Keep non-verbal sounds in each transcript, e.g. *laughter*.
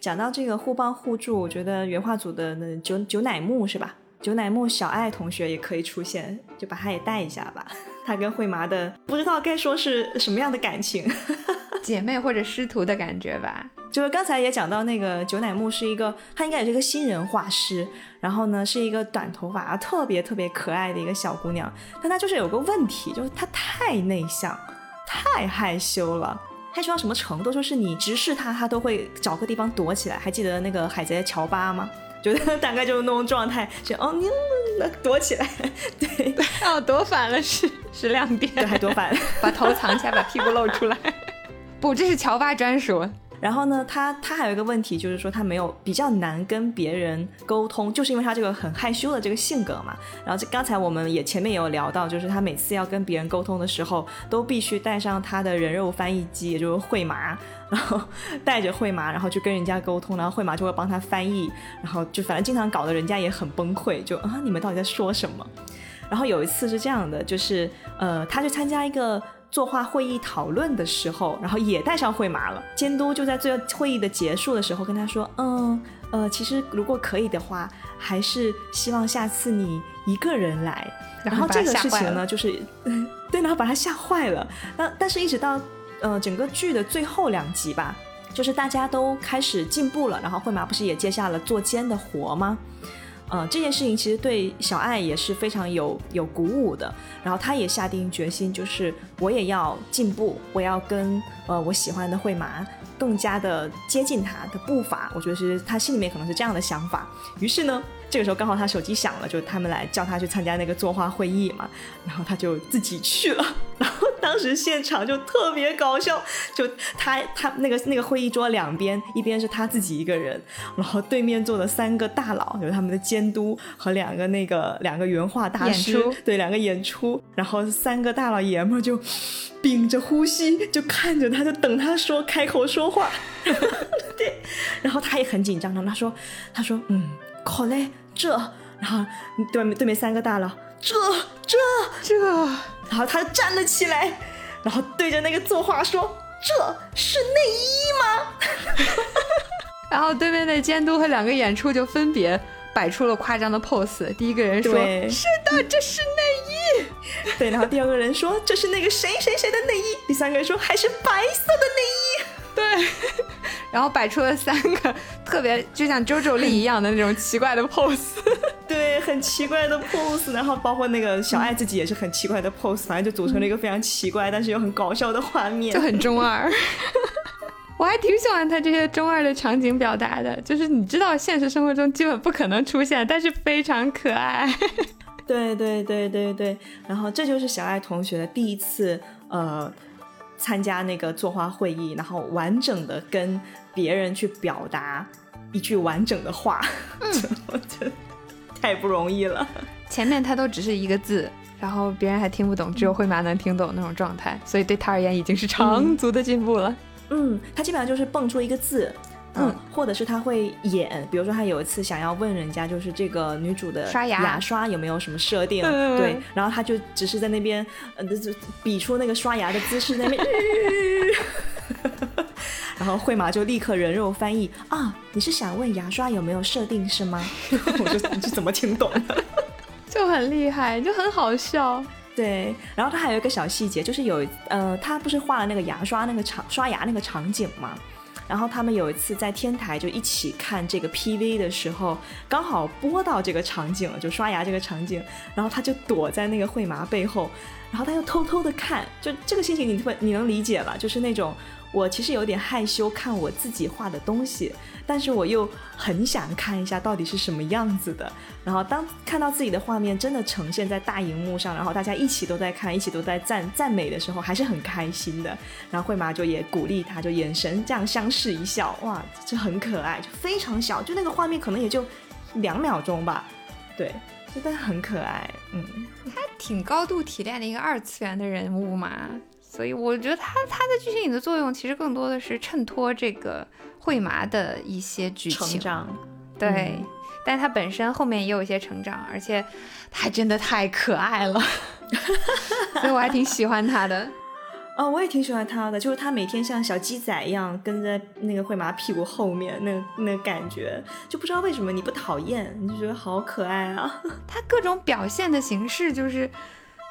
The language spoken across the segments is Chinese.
讲到这个互帮互助，我觉得原画组的那九九乃木是吧？九乃木小爱同学也可以出现，就把他也带一下吧。他跟惠麻的不知道该说是什么样的感情，*laughs* 姐妹或者师徒的感觉吧。就是刚才也讲到那个九乃木是一个，他应该也是一个新人画师，然后呢是一个短头发啊，特别特别可爱的一个小姑娘。但她就是有个问题，就是她太内向，太害羞了。害羞到什么程度？就是你直视他，他都会找个地方躲起来。还记得那个海贼乔巴吗？觉得 *laughs* 大概就是那种状态，就哦，你躲起来，对，哦，躲反了是是亮点，对，还躲反了，把头藏起来，把屁股露出来，*laughs* 不，这是乔巴专属。然后呢，他他还有一个问题，就是说他没有比较难跟别人沟通，就是因为他这个很害羞的这个性格嘛。然后这刚才我们也前面也有聊到，就是他每次要跟别人沟通的时候，都必须带上他的人肉翻译机，也就是会麻。*laughs* 然后带着惠麻，然后去跟人家沟通，然后惠麻就会帮他翻译，然后就反正经常搞得人家也很崩溃，就啊你们到底在说什么？然后有一次是这样的，就是呃他去参加一个作画会议讨论的时候，然后也带上惠麻了。监督就在最后会议的结束的时候跟他说，嗯呃其实如果可以的话，还是希望下次你一个人来。然后这个事情呢，就是对，然后把他吓坏了。那但是一直到。呃，整个剧的最后两集吧，就是大家都开始进步了，然后惠麻不是也接下了做监的活吗？呃，这件事情其实对小爱也是非常有有鼓舞的，然后他也下定决心，就是我也要进步，我要跟呃我喜欢的惠麻更加的接近他的步伐。我觉得是他心里面可能是这样的想法。于是呢，这个时候刚好他手机响了，就他们来叫他去参加那个作画会议嘛，然后他就自己去了，*laughs* 然后。当时现场就特别搞笑，就他他那个那个会议桌两边，一边是他自己一个人，然后对面坐的三个大佬，就是他们的监督和两个那个两个原画大师，对，两个演出，然后三个大老爷们就屏着呼吸，就看着他，就等他说开口说话，*laughs* 对，然后他也很紧张，他说他说嗯，好嘞，这，然后对面对面三个大佬，这这这。然后他站了起来，然后对着那个作画说：“这是内衣吗？” *laughs* 然后对面的监督和两个演出就分别摆出了夸张的 pose。第一个人说：“是的，这是内衣。*laughs* ”对，然后第二个人说：“这是那个谁谁谁的内衣。”第三个人说：“还是白色的内衣。”对，*laughs* 然后摆出了三个特别就像周周丽一样的那种奇怪的 pose。*laughs* 对，很奇怪的 pose，然后包括那个小爱自己也是很奇怪的 pose，反正就组成了一个非常奇怪但是又很搞笑的画面，就很中二。*laughs* 我还挺喜欢他这些中二的场景表达的，就是你知道现实生活中基本不可能出现，但是非常可爱。对对对对对，然后这就是小爱同学的第一次呃参加那个作画会议，然后完整的跟别人去表达一句完整的话，*laughs* 我觉得。太不容易了，前面他都只是一个字，然后别人还听不懂，只有慧麻能听懂那种状态，所以对他而言已经是长足的进步了。嗯，他基本上就是蹦出一个字，嗯，或者是他会演，比如说他有一次想要问人家，就是这个女主的刷牙牙刷有没有什么设定，对，然后他就只是在那边，呃，就比出那个刷牙的姿势那边。然后惠马就立刻人肉翻译啊，你是想问牙刷有没有设定是吗？*laughs* 我就你是怎么听懂的？*laughs* 就很厉害，就很好笑。对，然后他还有一个小细节，就是有呃，他不是画了那个牙刷那个场刷牙那个场景吗？然后他们有一次在天台就一起看这个 PV 的时候，刚好播到这个场景了，就刷牙这个场景，然后他就躲在那个惠麻背后，然后他又偷偷的看，就这个心情你会你能理解吧，就是那种。我其实有点害羞看我自己画的东西，但是我又很想看一下到底是什么样子的。然后当看到自己的画面真的呈现在大荧幕上，然后大家一起都在看，一起都在赞赞美的时候，还是很开心的。然后慧麻就也鼓励他，就眼神这样相视一笑，哇，就很可爱，就非常小，就那个画面可能也就两秒钟吧，对，真的很可爱，嗯，他挺高度提炼的一个二次元的人物嘛。所以我觉得他他的剧情里的作用其实更多的是衬托这个惠麻的一些剧情，成长，对，但是他本身后面也有一些成长，而且他真的太可爱了，*laughs* 所以我还挺喜欢他的。*laughs* 哦，我也挺喜欢他的，就是他每天像小鸡仔一样跟在那个惠麻屁股后面，那那感觉就不知道为什么你不讨厌，你就觉得好可爱啊。他各种表现的形式就是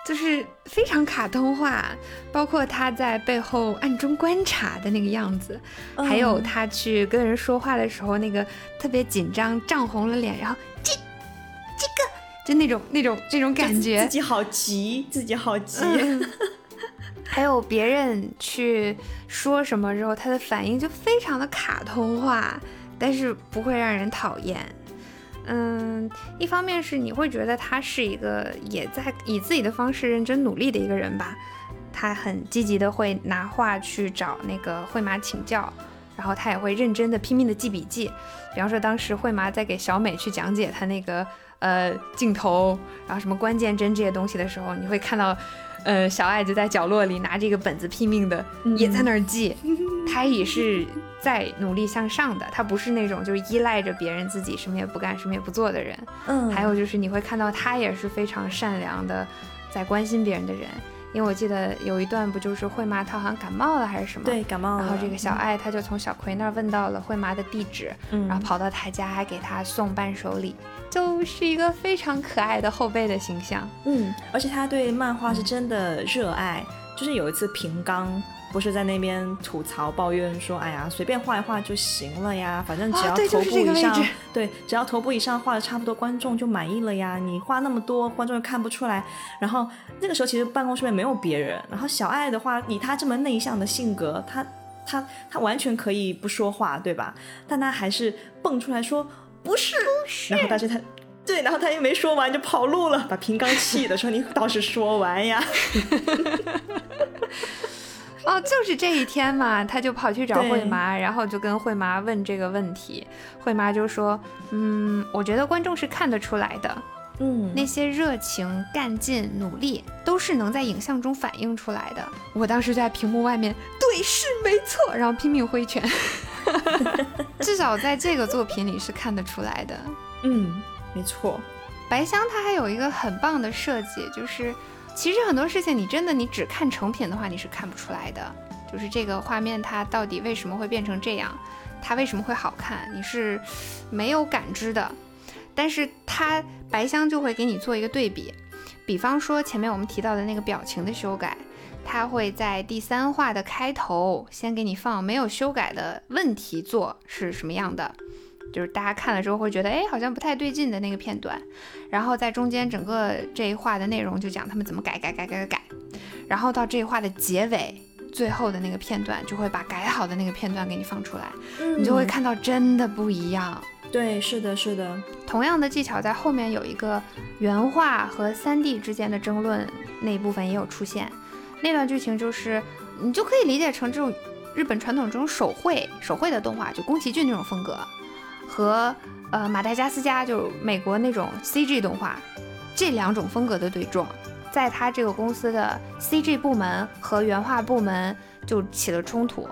就是非常卡通化，包括他在背后暗中观察的那个样子，还有他去跟人说话的时候那个特别紧张、涨红了脸，然后这这个就那种那种那种感觉，自己好急，自己好急。*laughs* 还有别人去说什么之后，他的反应就非常的卡通化，但是不会让人讨厌。嗯，一方面是你会觉得他是一个也在以自己的方式认真努力的一个人吧，他很积极的会拿话去找那个惠麻请教，然后他也会认真的拼命的记笔记。比方说当时惠麻在给小美去讲解他那个呃镜头，然后什么关键帧这些东西的时候，你会看到。呃，小爱就在角落里拿这个本子拼命的也在那儿记，*laughs* 他也是在努力向上的，他不是那种就是依赖着别人自己什么也不干什么也不做的人。嗯，还有就是你会看到他也是非常善良的，在关心别人的人。因为我记得有一段不就是惠妈她好像感冒了还是什么？对，感冒了。然后这个小爱她就从小葵那儿问到了惠妈的地址，然后跑到她家还给她送伴手礼。就是一个非常可爱的后辈的形象，嗯，而且他对漫画是真的热爱。就是有一次平刚不是在那边吐槽抱怨说，哎呀，随便画一画就行了呀，反正只要头部以上，*laughs* 对，只要头部以上画的差不多，观众就满意了呀。你画那么多，观众又看不出来。然后那个时候其实办公室里面没有别人，然后小爱的话，以他这么内向的性格，他他他完全可以不说话，对吧？但他还是蹦出来说。不是，然后但是他，对，然后他又没说完就跑路了，把平刚气的说：“你倒是说完呀！” *laughs* 哦，就是这一天嘛，他就跑去找惠麻，然后就跟惠麻问这个问题。惠麻就说：“嗯，我觉得观众是看得出来的，嗯，那些热情、干劲、努力都是能在影像中反映出来的。”我当时在屏幕外面，对，是没错，然后拼命挥拳。*laughs* 至少在这个作品里是看得出来的。嗯，没错。白香它还有一个很棒的设计，就是其实很多事情你真的你只看成品的话，你是看不出来的。就是这个画面它到底为什么会变成这样，它为什么会好看，你是没有感知的。但是它白香就会给你做一个对比，比方说前面我们提到的那个表情的修改。他会在第三话的开头先给你放没有修改的问题做是什么样的，就是大家看了之后会觉得哎好像不太对劲的那个片段，然后在中间整个这一话的内容就讲他们怎么改改改改改改，然后到这一话的结尾最后的那个片段就会把改好的那个片段给你放出来，你就会看到真的不一样。对，是的，是的，同样的技巧在后面有一个原画和三 D 之间的争论那一部分也有出现。那段剧情就是，你就可以理解成这种日本传统这种手绘手绘的动画，就宫崎骏那种风格，和呃马达加斯加就美国那种 CG 动画这两种风格的对撞，在他这个公司的 CG 部门和原画部门就起了冲突。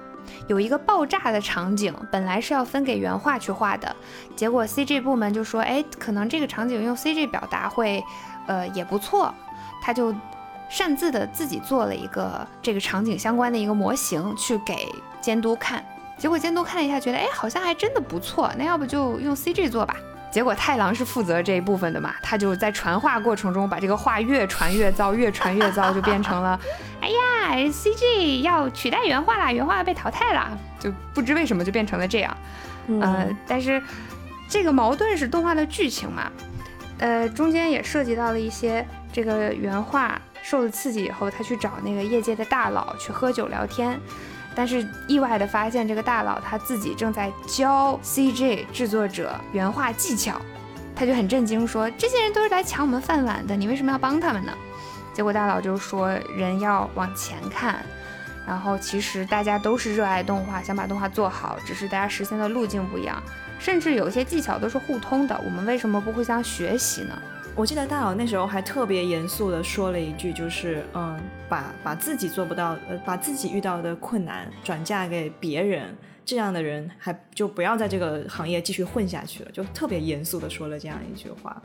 有一个爆炸的场景，本来是要分给原画去画的，结果 CG 部门就说，哎，可能这个场景用 CG 表达会，呃也不错，他就。擅自的自己做了一个这个场景相关的一个模型去给监督看，结果监督看了一下，觉得哎好像还真的不错，那要不就用 CG 做吧。结果太郎是负责这一部分的嘛，他就在传话过程中把这个话越传越糟，越传越糟，就变成了 *laughs* 哎呀 CG 要取代原画啦，原画被淘汰了，就不知为什么就变成了这样。呃，但是这个矛盾是动画的剧情嘛，呃，中间也涉及到了一些这个原画。受了刺激以后，他去找那个业界的大佬去喝酒聊天，但是意外的发现，这个大佬他自己正在教 CG 制作者原画技巧，他就很震惊，说这些人都是来抢我们饭碗的，你为什么要帮他们呢？结果大佬就说，人要往前看，然后其实大家都是热爱动画，想把动画做好，只是大家实现的路径不一样，甚至有些技巧都是互通的，我们为什么不互相学习呢？我记得大佬那时候还特别严肃的说了一句，就是嗯，把把自己做不到，呃，把自己遇到的困难转嫁给别人，这样的人还就不要在这个行业继续混下去了，就特别严肃的说了这样一句话。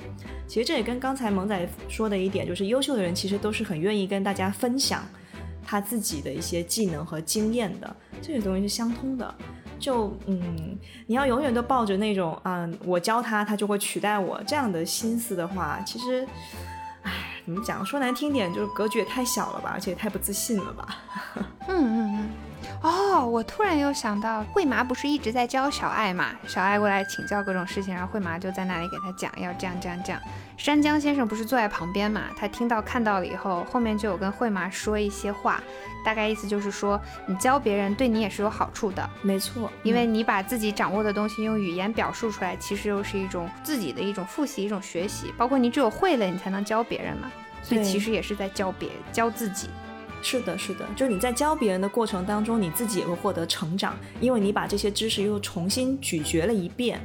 其实这也跟刚才萌仔说的一点，就是优秀的人其实都是很愿意跟大家分享，他自己的一些技能和经验的，这些东西是相通的。就嗯，你要永远都抱着那种啊，我教他，他就会取代我这样的心思的话，其实，唉，怎么讲？说难听点，就是格局也太小了吧，而且太不自信了吧。嗯嗯嗯。哦，我突然又想到，惠麻不是一直在教小爱嘛？小爱过来请教各种事情，然后惠麻就在那里给他讲，要这样这样这样。山江先生不是坐在旁边嘛？他听到看到了以后，后面就有跟惠麻说一些话，大概意思就是说，你教别人对你也是有好处的。没错，因为你把自己掌握的东西用语言表述出来，其实又是一种自己的一种复习、一种学习。包括你只有会了，你才能教别人嘛。所以其实也是在教别教自己。是的，是的，就是你在教别人的过程当中，你自己也会获得成长，因为你把这些知识又重新咀嚼了一遍。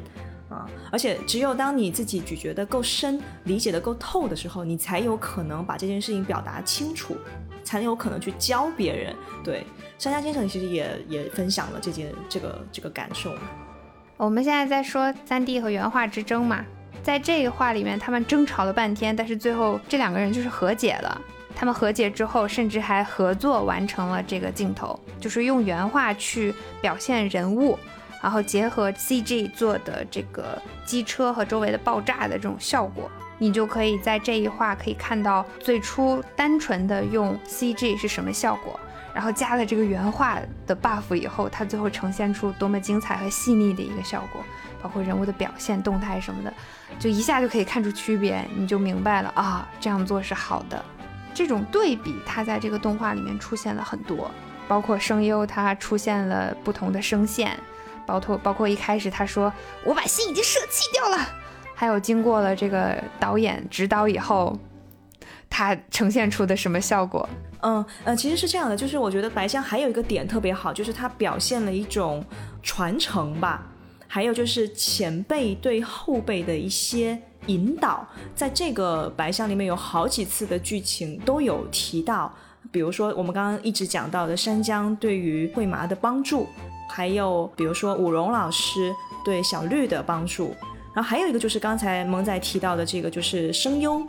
啊！而且只有当你自己咀嚼的够深，理解的够透的时候，你才有可能把这件事情表达清楚，才有可能去教别人。对，商家先生其实也也分享了这件这个这个感受。我们现在在说三 D 和原画之争嘛，在这个画里面，他们争吵了半天，但是最后这两个人就是和解了。他们和解之后，甚至还合作完成了这个镜头，就是用原画去表现人物。然后结合 CG 做的这个机车和周围的爆炸的这种效果，你就可以在这一画可以看到最初单纯的用 CG 是什么效果，然后加了这个原画的 buff 以后，它最后呈现出多么精彩和细腻的一个效果，包括人物的表现、动态什么的，就一下就可以看出区别，你就明白了啊，这样做是好的。这种对比，它在这个动画里面出现了很多，包括声优它出现了不同的声线。包括包括一开始他说我把心已经舍弃掉了，还有经过了这个导演指导以后，他呈现出的什么效果？嗯呃，其实是这样的，就是我觉得白香还有一个点特别好，就是他表现了一种传承吧，还有就是前辈对后辈的一些引导，在这个白香里面有好几次的剧情都有提到，比如说我们刚刚一直讲到的山江对于慧麻的帮助。还有比如说武荣老师对小绿的帮助，然后还有一个就是刚才萌仔提到的这个就是声优。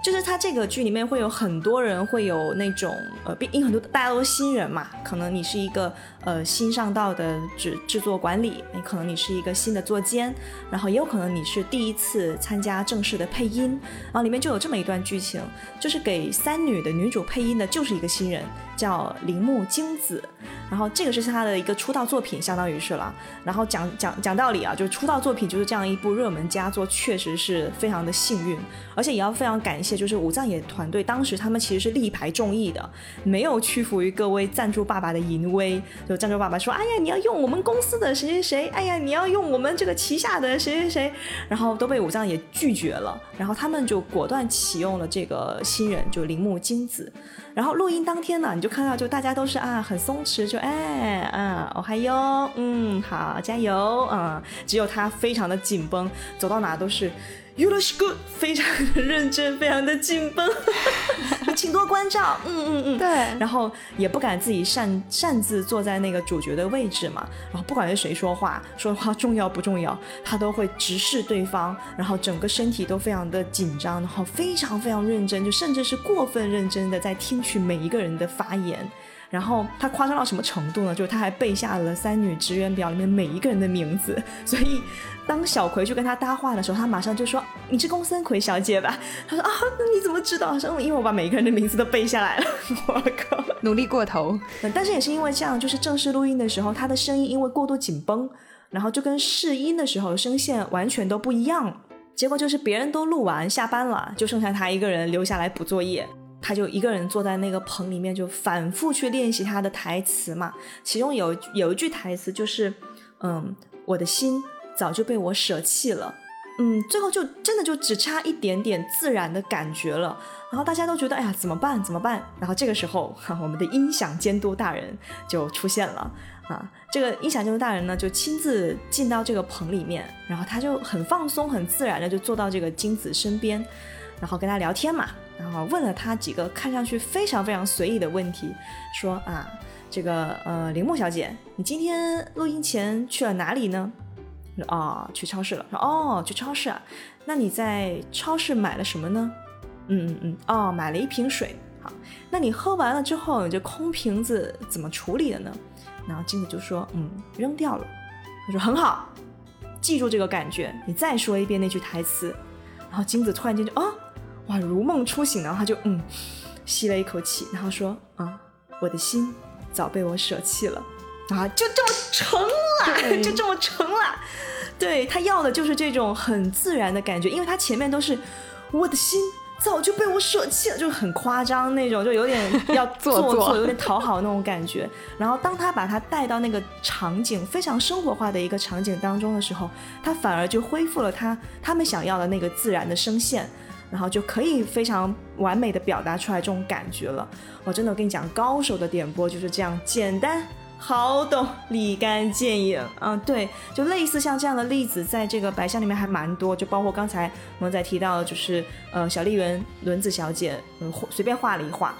就是他这个剧里面会有很多人会有那种呃，因为很多大家都是新人嘛，可能你是一个呃新上道的制制作管理，你可能你是一个新的作监，然后也有可能你是第一次参加正式的配音，然后里面就有这么一段剧情，就是给三女的女主配音的就是一个新人，叫铃木京子，然后这个是他的一个出道作品，相当于是了，然后讲讲讲道理啊，就是出道作品就是这样一部热门佳作，确实是非常的幸运，而且也要非常感谢。就是武藏野团队，当时他们其实是力排众议的，没有屈服于各位赞助爸爸的淫威。就赞助爸爸说：“哎呀，你要用我们公司的谁谁谁，哎呀，你要用我们这个旗下的谁谁谁。”然后都被武藏也拒绝了。然后他们就果断启用了这个新人，就铃木金子。然后录音当天呢，你就看到就大家都是啊很松弛，就哎啊哦嗨哟，嗯好加油啊，只有他非常的紧绷，走到哪都是。有了是 good，非常的认真，非常的紧绷，*laughs* 请多关照。嗯嗯嗯，对。然后也不敢自己擅擅自坐在那个主角的位置嘛。然后不管是谁说话，说话重要不重要，他都会直视对方，然后整个身体都非常的紧张，然后非常非常认真，就甚至是过分认真的在听取每一个人的发言。然后他夸张到什么程度呢？就是他还背下了三女职员表里面每一个人的名字，所以当小葵去跟他搭话的时候，他马上就说：“你是公孙葵小姐吧？” *laughs* 他说：“啊，那你怎么知道？”说：“因为我把每一个人的名字都背下来了。” *laughs* 我靠，努力过头。但是也是因为这样，就是正式录音的时候，他的声音因为过度紧绷，然后就跟试音的时候声线完全都不一样。结果就是别人都录完下班了，就剩下他一个人留下来补作业。他就一个人坐在那个棚里面，就反复去练习他的台词嘛。其中有有一句台词就是，嗯，我的心早就被我舍弃了。嗯，最后就真的就只差一点点自然的感觉了。然后大家都觉得，哎呀，怎么办？怎么办？然后这个时候，我们的音响监督大人就出现了啊。这个音响监督大人呢，就亲自进到这个棚里面，然后他就很放松、很自然的就坐到这个金子身边，然后跟他聊天嘛。然后问了他几个看上去非常非常随意的问题，说啊，这个呃，铃木小姐，你今天录音前去了哪里呢？啊，去超市了。说哦，去超市啊？那你在超市买了什么呢？嗯嗯嗯，哦，买了一瓶水。好，那你喝完了之后，你这空瓶子怎么处理的呢？然后金子就说，嗯，扔掉了。他说很好，记住这个感觉，你再说一遍那句台词。然后金子突然间就啊，哇，如梦初醒，然后他就嗯，吸了一口气，然后说啊，我的心早被我舍弃了，啊，就这么成了，就这么成了。对他要的就是这种很自然的感觉，因为他前面都是我的心早就被我舍弃了，就很夸张那种，就有点 *laughs* 要做作，有点讨好那种感觉。然后当他把他带到那个场景非常生活化的一个场景当中的时候，他反而就恢复了他他们想要的那个自然的声线，然后就可以非常完美的表达出来这种感觉了。我真的我跟你讲，高手的点播就是这样简单。好懂，立竿见影。嗯，对，就类似像这样的例子，在这个白象里面还蛮多。就包括刚才萌仔提到的，就是呃，小丽媛轮子小姐，嗯，随便画了一画，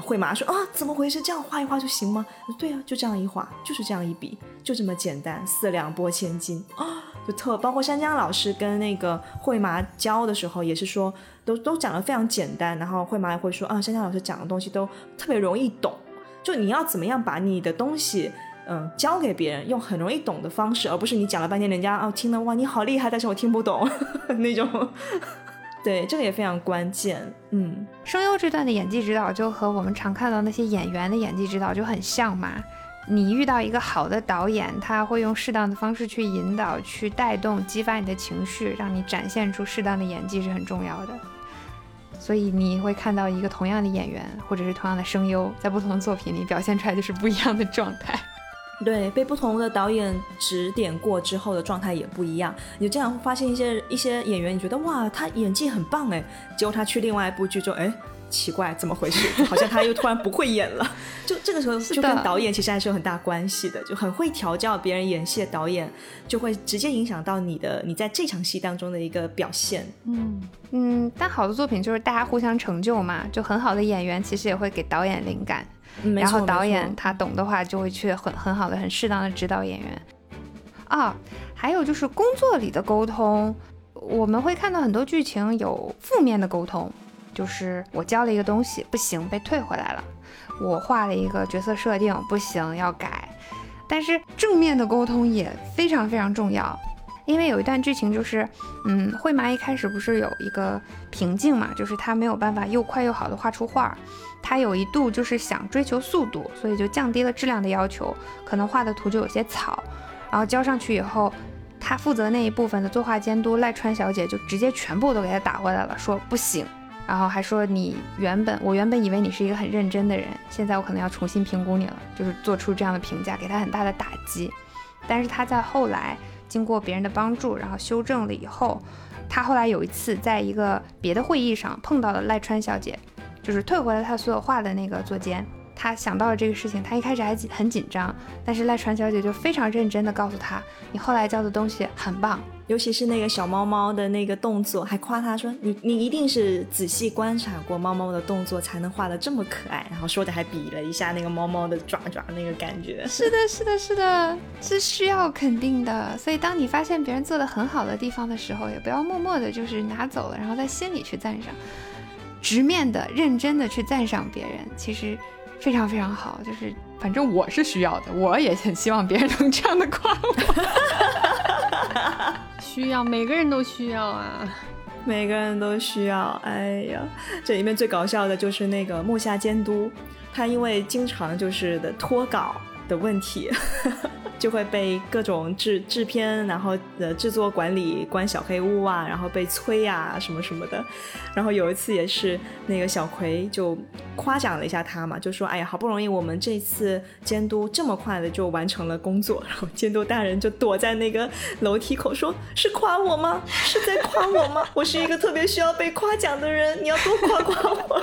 慧麻说啊，怎么回事？这样画一画就行吗？对啊，就这样一画，就是这样一笔，就这么简单，四两拨千斤啊，就特。包括山江老师跟那个慧麻教的时候，也是说，都都讲的非常简单。然后慧麻也会说啊，山江老师讲的东西都特别容易懂。就你要怎么样把你的东西，嗯，教给别人，用很容易懂的方式，而不是你讲了半天，人家哦听了哇你好厉害，但是我听不懂 *laughs* 那种。*laughs* 对，这个也非常关键。嗯，声优这段的演技指导就和我们常看到那些演员的演技指导就很像嘛。你遇到一个好的导演，他会用适当的方式去引导、去带动、激发你的情绪，让你展现出适当的演技是很重要的。所以你会看到一个同样的演员，或者是同样的声优，在不同的作品里表现出来就是不一样的状态。对，被不同的导演指点过之后的状态也不一样。你这样发现一些一些演员，你觉得哇，他演技很棒哎，结果他去另外一部剧就哎。奇怪，怎么回事？*laughs* 好像他又突然不会演了。*laughs* 就这个时候，就跟导演其实还是有很大关系的。就很会调教别人演戏的导演，就会直接影响到你的你在这场戏当中的一个表现。嗯嗯，但好的作品就是大家互相成就嘛。就很好的演员其实也会给导演灵感，然后导演他懂的话就会去很很好的、很适当的指导演员。啊，还有就是工作里的沟通，我们会看到很多剧情有负面的沟通。就是我教了一个东西不行，被退回来了。我画了一个角色设定不行，要改。但是正面的沟通也非常非常重要，因为有一段剧情就是，嗯，慧麻一开始不是有一个瓶颈嘛，就是他没有办法又快又好的画出画。他有一度就是想追求速度，所以就降低了质量的要求，可能画的图就有些草。然后交上去以后，他负责那一部分的作画监督赖川小姐就直接全部都给他打回来了，说不行。然后还说你原本我原本以为你是一个很认真的人，现在我可能要重新评估你了，就是做出这样的评价，给他很大的打击。但是他在后来经过别人的帮助，然后修正了以后，他后来有一次在一个别的会议上碰到了赖川小姐，就是退回了他所有画的那个座监。他想到了这个事情，他一开始还紧很紧张，但是赖川小姐就非常认真的告诉他，你后来教的东西很棒。尤其是那个小猫猫的那个动作，还夸他说：“你你一定是仔细观察过猫猫的动作，才能画的这么可爱。”然后说的还比了一下那个猫猫的爪爪那个感觉。是的，是的，是的，是需要肯定的。所以当你发现别人做的很好的地方的时候，也不要默默的就是拿走了，然后在心里去赞赏，直面的、认真的去赞赏别人，其实非常非常好。就是反正我是需要的，我也很希望别人能这样的夸我。*laughs* 需要每个人都需要啊，每个人都需要。哎呀，这里面最搞笑的就是那个木下监督，他因为经常就是的脱稿的问题。就会被各种制制片，然后呃制作管理关小黑屋啊，然后被催呀什么什么的。然后有一次也是那个小葵就夸奖了一下他嘛，就说：“哎呀，好不容易我们这次监督这么快的就完成了工作。”然后监督大人就躲在那个楼梯口说：“是夸我吗？是在夸我吗？我是一个特别需要被夸奖的人，你要多夸夸我。”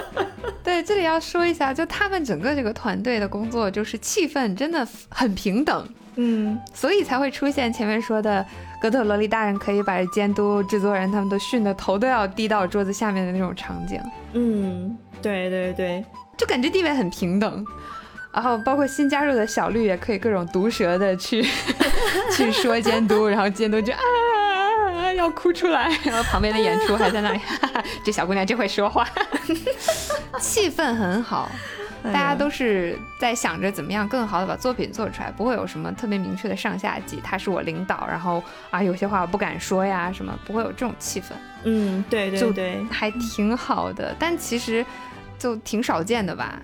对，这里要说一下，就他们整个这个团队的工作，就是气氛真的很平等。嗯，所以才会出现前面说的哥特萝莉大人可以把监督制作人他们都训得头都要低到桌子下面的那种场景。嗯，对对对，就感觉地位很平等。然后包括新加入的小绿也可以各种毒舌的去 *laughs* 去说监督，然后监督就啊，啊，要哭出来。然后旁边的演出还在那里，哈哈这小姑娘真会说话，*laughs* 气氛很好。大家都是在想着怎么样更好的把作品做出来，不会有什么特别明确的上下级。他是我领导，然后啊，有些话我不敢说呀，什么不会有这种气氛。嗯，对对对，还挺好的，但其实就挺少见的吧。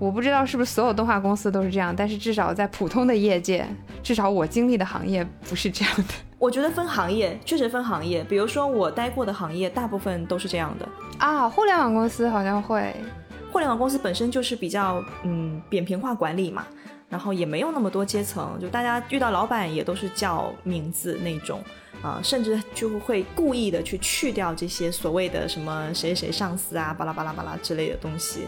我不知道是不是所有动画公司都是这样，但是至少在普通的业界，至少我经历的行业不是这样的。我觉得分行业确实分行业，比如说我待过的行业，大部分都是这样的啊。互联网公司好像会，互联网公司本身就是比较嗯扁平化管理嘛，然后也没有那么多阶层，就大家遇到老板也都是叫名字那种。啊，甚至就会故意的去去掉这些所谓的什么谁谁上司啊，巴拉巴拉巴拉之类的东西。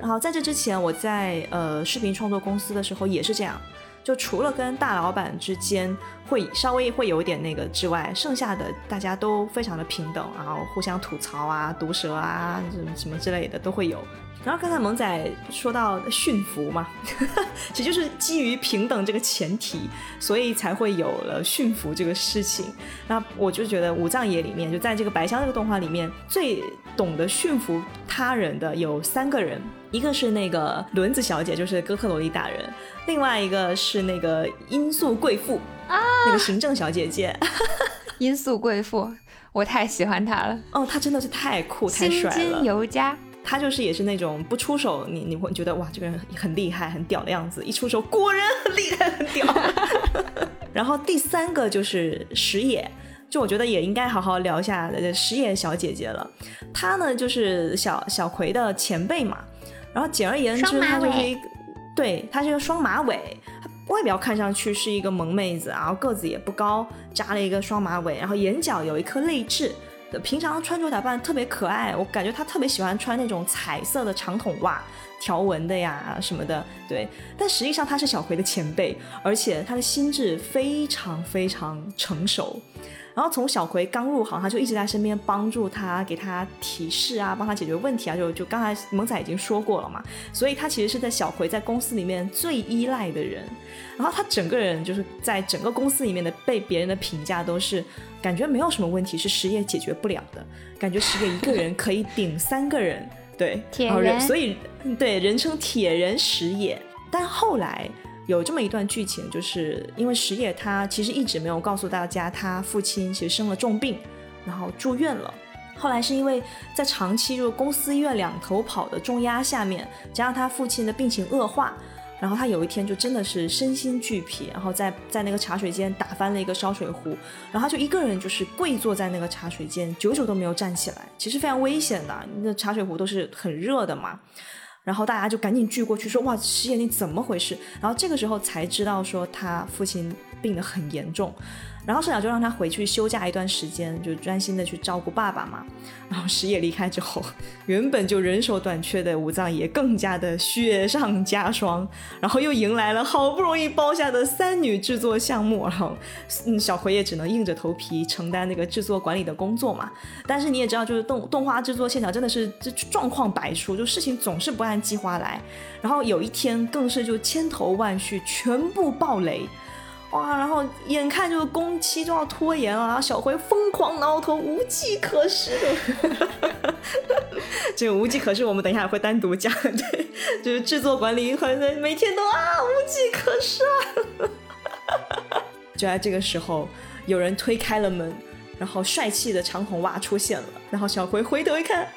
然后在这之前，我在呃视频创作公司的时候也是这样，就除了跟大老板之间会稍微会有一点那个之外，剩下的大家都非常的平等，然后互相吐槽啊、毒舌啊什么什么之类的都会有。然后刚才萌仔说到驯服嘛，*laughs* 其实就是基于平等这个前提，所以才会有了驯服这个事情。那我就觉得五藏野里面，就在这个白香这个动画里面，最懂得驯服他人的有三个人，一个是那个轮子小姐，就是哥克罗丽大人；另外一个是那个音速贵妇啊，那个行政小姐姐。*laughs* 音速贵妇，我太喜欢她了。哦，她真的是太酷太帅了。心经尤佳。他就是也是那种不出手，你你会觉得哇，这个人很厉害、很屌的样子。一出手，果然很厉害、很屌。*laughs* 然后第三个就是石野，就我觉得也应该好好聊一下石野小姐姐了。她呢就是小小葵的前辈嘛。然后简而言之，她就是一个，对，她是个双马尾，外表看上去是一个萌妹子，然后个子也不高，扎了一个双马尾，然后眼角有一颗泪痣。平常穿着打扮特别可爱，我感觉她特别喜欢穿那种彩色的长筒袜，条纹的呀什么的。对，但实际上她是小葵的前辈，而且她的心智非常非常成熟。然后从小葵刚入行，他就一直在身边帮助他，给他提示啊，帮他解决问题啊。就就刚才萌仔已经说过了嘛，所以他其实是在小葵在公司里面最依赖的人。然后他整个人就是在整个公司里面的被别人的评价都是感觉没有什么问题是实业解决不了的，感觉实业一个人可以顶三个人，对，铁人，所以对人称铁人实业。但后来。有这么一段剧情，就是因为石野他其实一直没有告诉大家，他父亲其实生了重病，然后住院了。后来是因为在长期就是公司医院两头跑的重压下面，加上他父亲的病情恶化，然后他有一天就真的是身心俱疲，然后在在那个茶水间打翻了一个烧水壶，然后他就一个人就是跪坐在那个茶水间，久久都没有站起来，其实非常危险的，那茶水壶都是很热的嘛。然后大家就赶紧聚过去说：“哇，石野你怎么回事？”然后这个时候才知道说他父亲病得很严重。然后社长就让他回去休假一段时间，就专心的去照顾爸爸嘛。*laughs* 然后石野离开之后，原本就人手短缺的武藏也更加的雪上加霜，然后又迎来了好不容易包下的三女制作项目，然后嗯，小葵也只能硬着头皮承担那个制作管理的工作嘛。但是你也知道，就是动动画制作现场真的是这状况百出，就事情总是不按计划来。然后有一天更是就千头万绪，全部爆雷。哇，然后眼看就是工期就要拖延了，然后小辉疯狂挠头，无计可施。*laughs* 这个无计可施，我们等一下会单独讲。对，就是制作管理很每天都啊无计可施啊。*laughs* 就在这个时候，有人推开了门，然后帅气的长筒袜出现了，然后小辉回头一看，啊，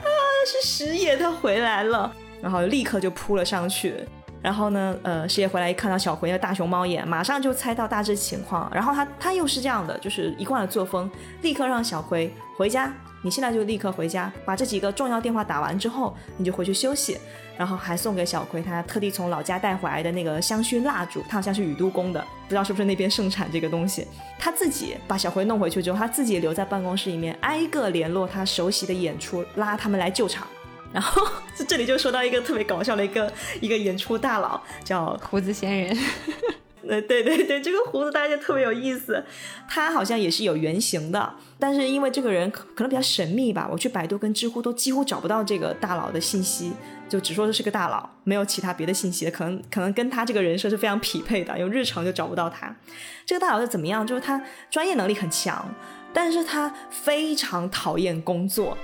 是石野他回来了，然后立刻就扑了上去。然后呢，呃，师爷回来一看到小葵的大熊猫眼，马上就猜到大致情况。然后他他又是这样的，就是一贯的作风，立刻让小葵回家。你现在就立刻回家，把这几个重要电话打完之后，你就回去休息。然后还送给小葵他特地从老家带回来的那个香薰蜡烛，他好像是宇都宫的，不知道是不是那边盛产这个东西。他自己把小葵弄回去之后，他自己留在办公室里面，挨个联络他熟悉的演出，拉他们来救场。然后这 *laughs* 这里就说到一个特别搞笑的一个一个演出大佬，叫胡子仙人。*laughs* 呃，对对对，这个胡子大家特别有意思，他好像也是有原型的，但是因为这个人可可能比较神秘吧，我去百度跟知乎都几乎找不到这个大佬的信息，就只说这是个大佬，没有其他别的信息，可能可能跟他这个人设是非常匹配的，用日常就找不到他。这个大佬是怎么样？就是他专业能力很强，但是他非常讨厌工作，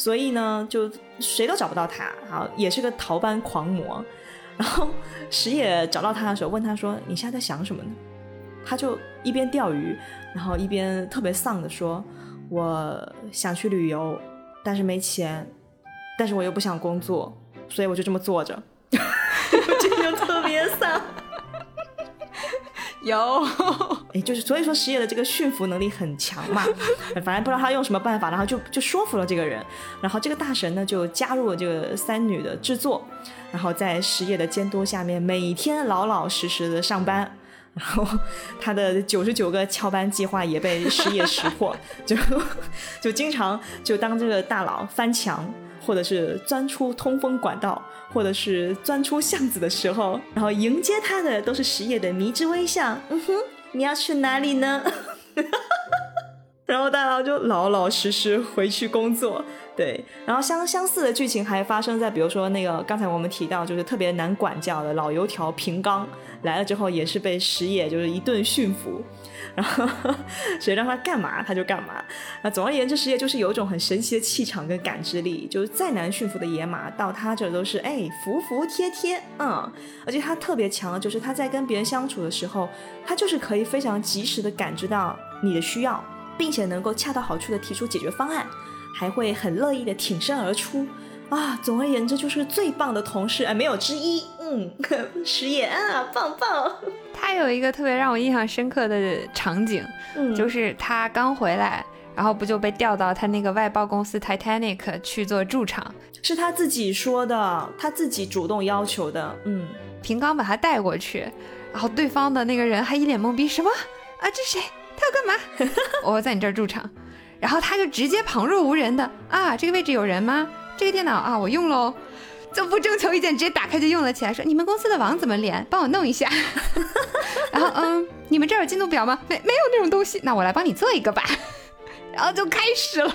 所以呢，就谁都找不到他，啊，也是个逃班狂魔。*laughs* 然后石野找到他的时候，问他说：“你现在在想什么呢？”他就一边钓鱼，然后一边特别丧的说：“我想去旅游，但是没钱，但是我又不想工作，所以我就这么坐着。” *laughs* 这就特别丧。*laughs* 有，哎，就是所以说石野的这个驯服能力很强嘛，*laughs* 反正不知道他用什么办法，然后就就说服了这个人，然后这个大神呢就加入了这个三女的制作，然后在石野的监督下面每天老老实实的上班，然后他的九十九个翘班计划也被石业识破，就就经常就当这个大佬翻墙，或者是钻出通风管道。或者是钻出巷子的时候，然后迎接他的都是石业的迷之微笑。嗯哼，你要去哪里呢？*laughs* 然后大佬就老老实实回去工作。对，然后相相似的剧情还发生在，比如说那个刚才我们提到，就是特别难管教的老油条平冈来了之后，也是被石野就是一顿驯服。然后 *laughs* 谁让他干嘛他就干嘛。那总而言之，石野就是有一种很神奇的气场跟感知力，就是再难驯服的野马到他这都是哎服服帖帖，嗯。而且他特别强的就是他在跟别人相处的时候，他就是可以非常及时的感知到你的需要，并且能够恰到好处的提出解决方案，还会很乐意的挺身而出。啊，总而言之就是最棒的同事，哎，没有之一。嗯，*laughs* 石野啊，棒棒。他有一个特别让我印象深刻的场景，嗯，就是他刚回来，然后不就被调到他那个外包公司 Titanic 去做驻场，是他自己说的，他自己主动要求的。嗯，平刚把他带过去，然后对方的那个人还一脸懵逼，什么啊？这谁？他要干嘛？*laughs* 我在你这儿驻场，然后他就直接旁若无人的啊，这个位置有人吗？这个电脑啊，我用喽，就不征求意见，直接打开就用了起来。说你们公司的网怎么连？帮我弄一下。*laughs* 然后嗯，你们这儿有进度表吗？没没有那种东西，那我来帮你做一个吧。*laughs* 然后就开始了。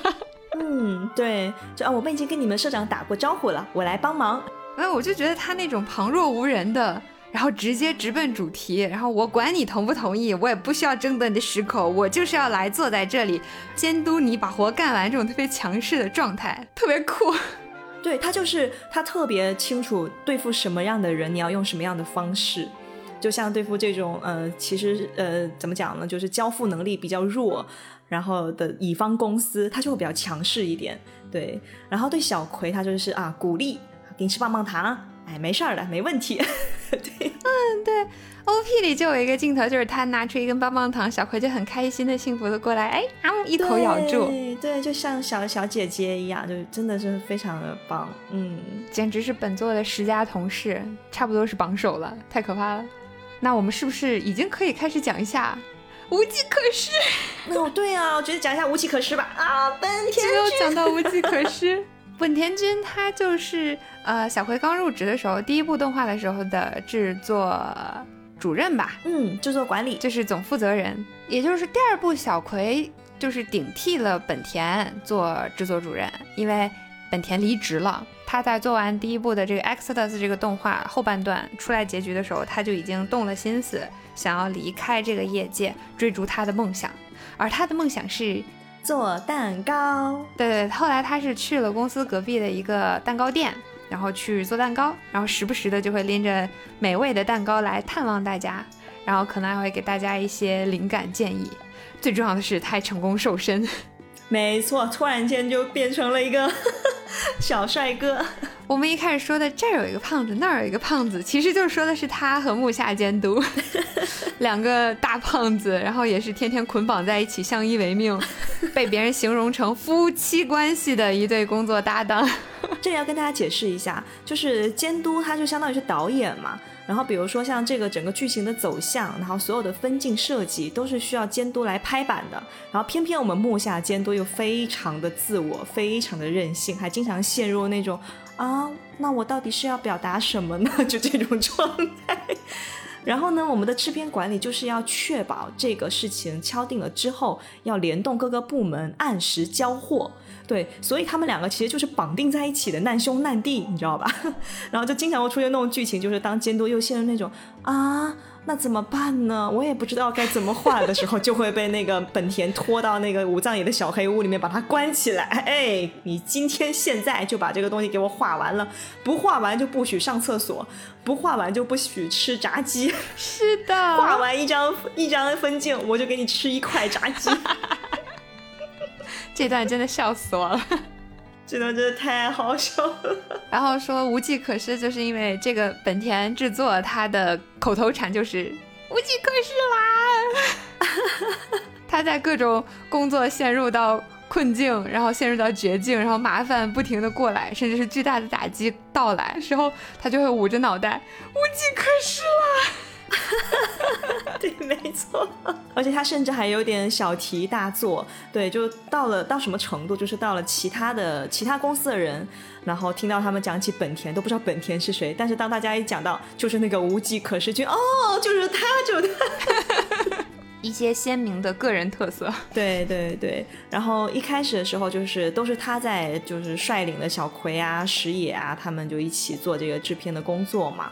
嗯，对，就啊，我们已经跟你们社长打过招呼了，我来帮忙。哎，我就觉得他那种旁若无人的。然后直接直奔主题，然后我管你同不同意，我也不需要争得你的许可，我就是要来坐在这里监督你把活干完，这种特别强势的状态，*laughs* 特别酷。对他就是他特别清楚对付什么样的人，你要用什么样的方式。就像对付这种呃，其实呃怎么讲呢，就是交付能力比较弱，然后的乙方公司，他就会比较强势一点。对，然后对小葵他就是啊鼓励，给你吃棒棒糖。哎，没事儿的，没问题。*laughs* 对，嗯，对，O P 里就有一个镜头，就是他拿出一根棒棒糖，小葵就很开心的、幸福的过来，哎，啊，一口咬住，对，就像小小姐姐一样，就真的是非常的棒，嗯，简直是本作的十佳同事，差不多是榜首了，太可怕了。那我们是不是已经可以开始讲一下无计可施？哦，对啊，我觉得讲一下无计可施吧。啊，本天只有讲到无计可施。本田君他就是呃小葵刚入职的时候，第一部动画的时候的制作主任吧，嗯，制作管理就是总负责人，也就是第二部小葵就是顶替了本田做制作主任，因为本田离职了。他在做完第一部的这个 Exodus 这个动画后半段出来结局的时候，他就已经动了心思，想要离开这个业界，追逐他的梦想，而他的梦想是。做蛋糕，对对，后来他是去了公司隔壁的一个蛋糕店，然后去做蛋糕，然后时不时的就会拎着美味的蛋糕来探望大家，然后可能还会给大家一些灵感建议。最重要的是，他还成功瘦身。没错，突然间就变成了一个 *laughs* 小帅哥。我们一开始说的这儿有一个胖子，那儿有一个胖子，其实就是说的是他和木下监督 *laughs* 两个大胖子，然后也是天天捆绑在一起，相依为命，*laughs* 被别人形容成夫妻关系的一对工作搭档。这里要跟大家解释一下，就是监督他就相当于是导演嘛。然后比如说像这个整个剧情的走向，然后所有的分镜设计都是需要监督来拍板的。然后偏偏我们木下监督又非常的自我，非常的任性，还经常陷入那种啊，那我到底是要表达什么呢？*laughs* 就这种状态。然后呢，我们的制片管理就是要确保这个事情敲定了之后，要联动各个部门按时交货。对，所以他们两个其实就是绑定在一起的难兄难弟，你知道吧？*laughs* 然后就经常会出现那种剧情，就是当监督又陷入那种啊，那怎么办呢？我也不知道该怎么画的时候，就会被那个本田拖到那个武藏野的小黑屋里面，把它关起来。哎，你今天现在就把这个东西给我画完了，不画完就不许上厕所，不画完就不许吃炸鸡。是的，*laughs* 画完一张一张分镜，我就给你吃一块炸鸡。*laughs* 这段真的笑死我了。这段真的太好笑了。*laughs* 然后说无计可施，就是因为这个本田制作，他的口头禅就是无计可施啦。*laughs* 他在各种工作陷入到困境，然后陷入到绝境，然后麻烦不停的过来，甚至是巨大的打击到来时候，他就会捂着脑袋无计可施啦。*laughs* 对，没错，而且他甚至还有点小题大做，对，就到了到什么程度，就是到了其他的其他公司的人，然后听到他们讲起本田，都不知道本田是谁，但是当大家一讲到就是那个无计可施君，哦，就是他，就是他，一些鲜明的个人特色，对对对，然后一开始的时候就是都是他在就是率领的小葵啊、石野啊，他们就一起做这个制片的工作嘛，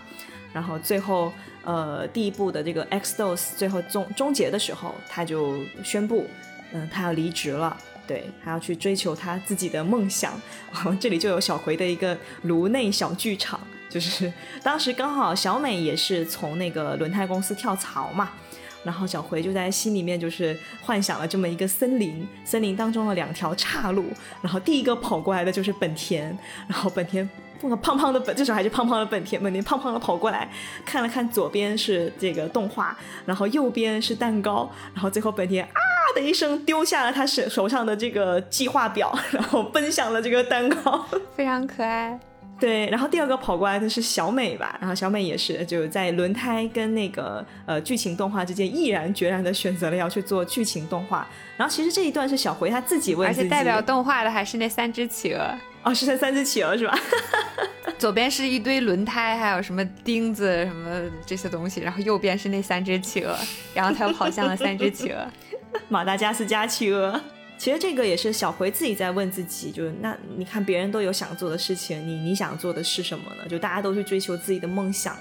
然后最后。呃，第一部的这个 X dose 最后终终结的时候，他就宣布，嗯，他要离职了，对，他要去追求他自己的梦想。*laughs* 这里就有小葵的一个颅内小剧场，就是当时刚好小美也是从那个轮胎公司跳槽嘛，然后小葵就在心里面就是幻想了这么一个森林，森林当中的两条岔路，然后第一个跑过来的就是本田，然后本田。胖胖的本，这时候还是胖胖的本田，本田胖胖的跑过来，看了看左边是这个动画，然后右边是蛋糕，然后最后本田啊的一声丢下了他手手上的这个计划表，然后奔向了这个蛋糕，*laughs* 非常可爱。对，然后第二个跑过来的是小美吧，然后小美也是就在轮胎跟那个呃剧情动画之间毅然决然的选择了要去做剧情动画，然后其实这一段是小回他自己问，而且代表动画的还是那三只企鹅。哦，是那三只企鹅是吧？*laughs* 左边是一堆轮胎，还有什么钉子什么这些东西，然后右边是那三只企鹅，然后他又跑向了三只企鹅，*laughs* 马达加斯加企鹅。其实这个也是小回自己在问自己，就是那你看别人都有想做的事情，你你想做的是什么呢？就大家都去追求自己的梦想。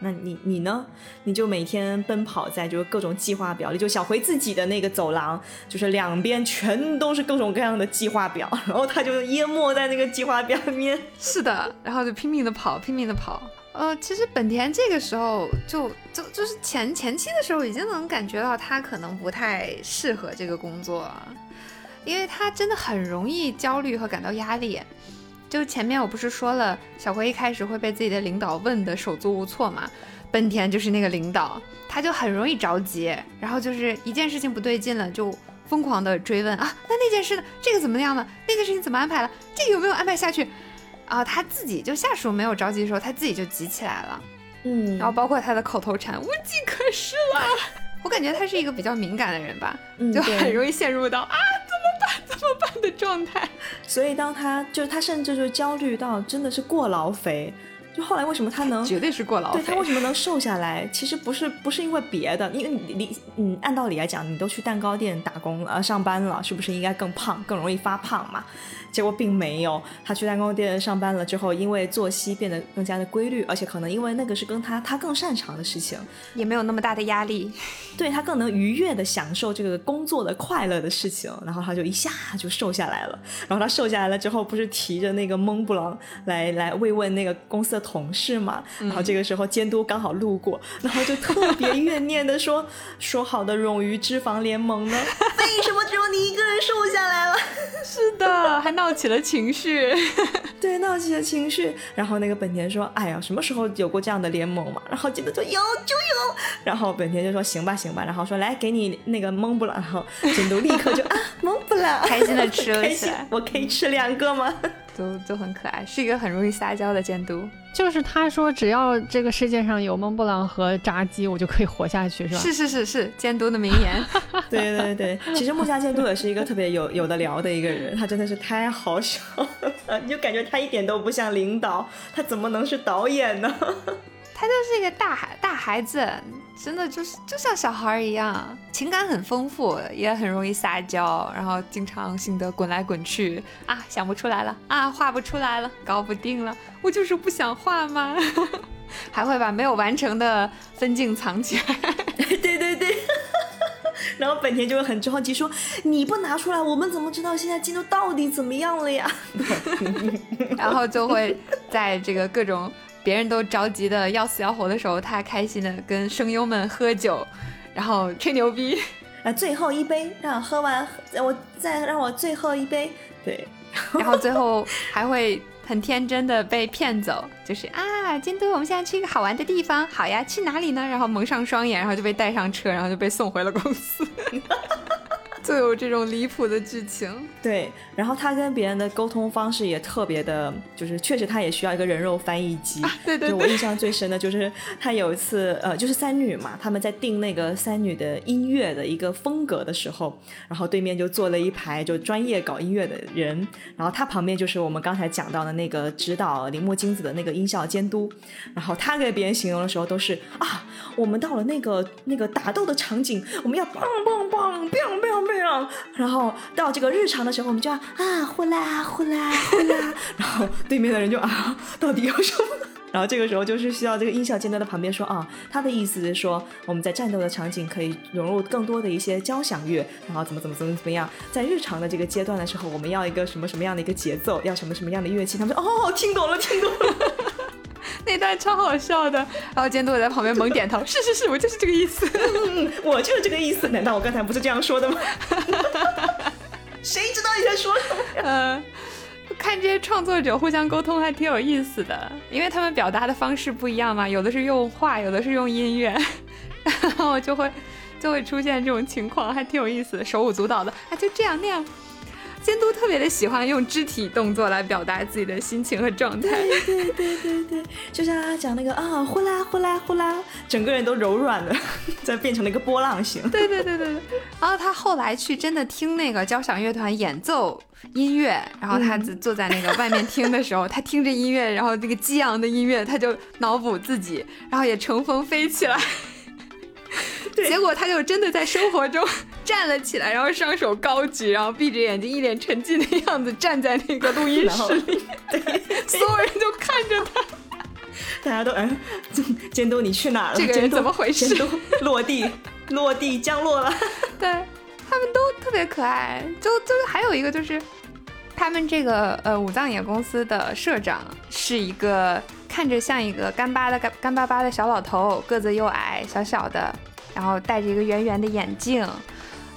那你你呢？你就每天奔跑在就是各种计划表里，就小回自己的那个走廊，就是两边全都是各种各样的计划表，然后他就淹没在那个计划表里面。*laughs* 是的，然后就拼命的跑，拼命的跑。呃，其实本田这个时候就就就是前前期的时候，已经能感觉到他可能不太适合这个工作，因为他真的很容易焦虑和感到压力。就前面我不是说了，小辉一开始会被自己的领导问的手足无措嘛？本田就是那个领导，他就很容易着急，然后就是一件事情不对劲了，就疯狂的追问啊，那那件事呢？这个怎么样呢？那件事情怎么安排了？这个有没有安排下去？啊，他自己就下属没有着急的时候，他自己就急起来了，嗯，然后包括他的口头禅无计可施了，*laughs* 我感觉他是一个比较敏感的人吧，就很容易陷入到啊。怎么办的状态？所以当他就是他，甚至就焦虑到真的是过劳肥。就后来为什么他能绝对是过劳？对他为什么能瘦下来？其实不是不是因为别的，因为你你嗯，按道理来讲，你都去蛋糕店打工了上班了，是不是应该更胖，更容易发胖嘛？结果并没有，他去蛋糕店上班了之后，因为作息变得更加的规律，而且可能因为那个是跟他他更擅长的事情，也没有那么大的压力，*laughs* 对他更能愉悦的享受这个工作的快乐的事情，然后他就一下就瘦下来了。然后他瘦下来了之后，不是提着那个蒙布朗来来慰问那个公司的同事嘛？然后这个时候监督刚好路过，然后就特别怨念的说：“ *laughs* 说好的冗余脂肪联盟呢？*laughs* 为什么只有你一个人瘦下来了？” *laughs* 是的，还。闹起了情绪，对，闹起了情绪。然后那个本田说：“哎呀，什么时候有过这样的联盟嘛？”然后记得说：“有就有。”然后本田就说：“行吧，行吧。”然后说：“来，给你那个蒙布朗。”然后监督立刻就啊，蒙布朗，开心的吃了起来。我可以吃两个吗？都都很可爱，是一个很容易撒娇的监督。就是他说，只要这个世界上有蒙布朗和炸鸡，我就可以活下去，是吧？是是是是，监督的名言。*laughs* 对对对，其实木下监督也是一个特别有有的聊的一个人，他真的是太好笑了，*laughs* 你就感觉他一点都不像领导，他怎么能是导演呢？*laughs* 他就是一个大孩大孩子，真的就是就像小孩一样，情感很丰富，也很容易撒娇，然后经常性的滚来滚去啊，想不出来了啊，画不出来了，搞不定了，我就是不想画嘛，*laughs* 还会把没有完成的分镜藏起来。*laughs* 对对对。*laughs* 然后本田就会很着急说：“你不拿出来，我们怎么知道现在进度到底怎么样了呀？”然后就会在这个各种。别人都着急的要死要活的时候，他还开心的跟声优们喝酒，然后吹牛逼。*laughs* 啊，最后一杯，让我喝完，我再让我最后一杯。对，*laughs* 然后最后还会很天真的被骗走，就是啊，监督，我们现在去一个好玩的地方，好呀，去哪里呢？然后蒙上双眼，然后就被带上车，然后就被送回了公司。*laughs* 就有这种离谱的剧情，对。然后他跟别人的沟通方式也特别的，就是确实他也需要一个人肉翻译机。对对对。*laughs* 我印象最深的就是他有一次，呃，就是三女嘛，他们在定那个三女的音乐的一个风格的时候，然后对面就坐了一排就专业搞音乐的人，然后他旁边就是我们刚才讲到的那个指导铃木金子的那个音效监督，然后他给别人形容的时候都是啊，我们到了那个那个打斗的场景，我们要棒棒棒，棒棒棒。然后到这个日常的时候，我们就要啊呼啦呼啦呼啦，*laughs* 然后对面的人就啊到底要什么？*laughs* 然后这个时候就是需要这个音效监督的旁边说啊，他的意思是说我们在战斗的场景可以融入更多的一些交响乐，然后怎么怎么怎么怎么样，在日常的这个阶段的时候，我们要一个什么什么样的一个节奏，要什么什么样的乐器？他们说哦，听懂了，听懂了。那段超好笑的，然后监督在旁边猛点头，是是是，我就是这个意思，我就是这个意思。难道我刚才不是这样说的吗？*laughs* 谁知道你在说什么？嗯，*laughs* 看这些创作者互相沟通还挺有意思的，因为他们表达的方式不一样嘛，有的是用画，有的是用音乐，*laughs* 然后就会就会出现这种情况，还挺有意思的，手舞足蹈的，啊，就这样那样。监督特别的喜欢用肢体动作来表达自己的心情和状态。对对对对对，就像他讲那个啊，呼啦呼啦呼啦，整个人都柔软的，在变成了一个波浪形。对对对对对。然后他后来去真的听那个交响乐团演奏音乐，然后他坐在那个外面听的时候，他听着音乐，然后这个激昂的音乐，他就脑补自己，然后也乘风飞起来。*laughs* 结果他就真的在生活中站了起来，然后双手高举，然后闭着眼睛，一脸沉静的样子站在那个录音室里，*laughs* 所有人就看着他，大家都哎，监督你去哪了？这个人怎么回事？落地，落地降落了。对，他们都特别可爱。就就还有一个就是，他们这个呃武藏野公司的社长是一个看着像一个干巴的干干巴巴的小老头，个子又矮小小的。然后戴着一个圆圆的眼镜，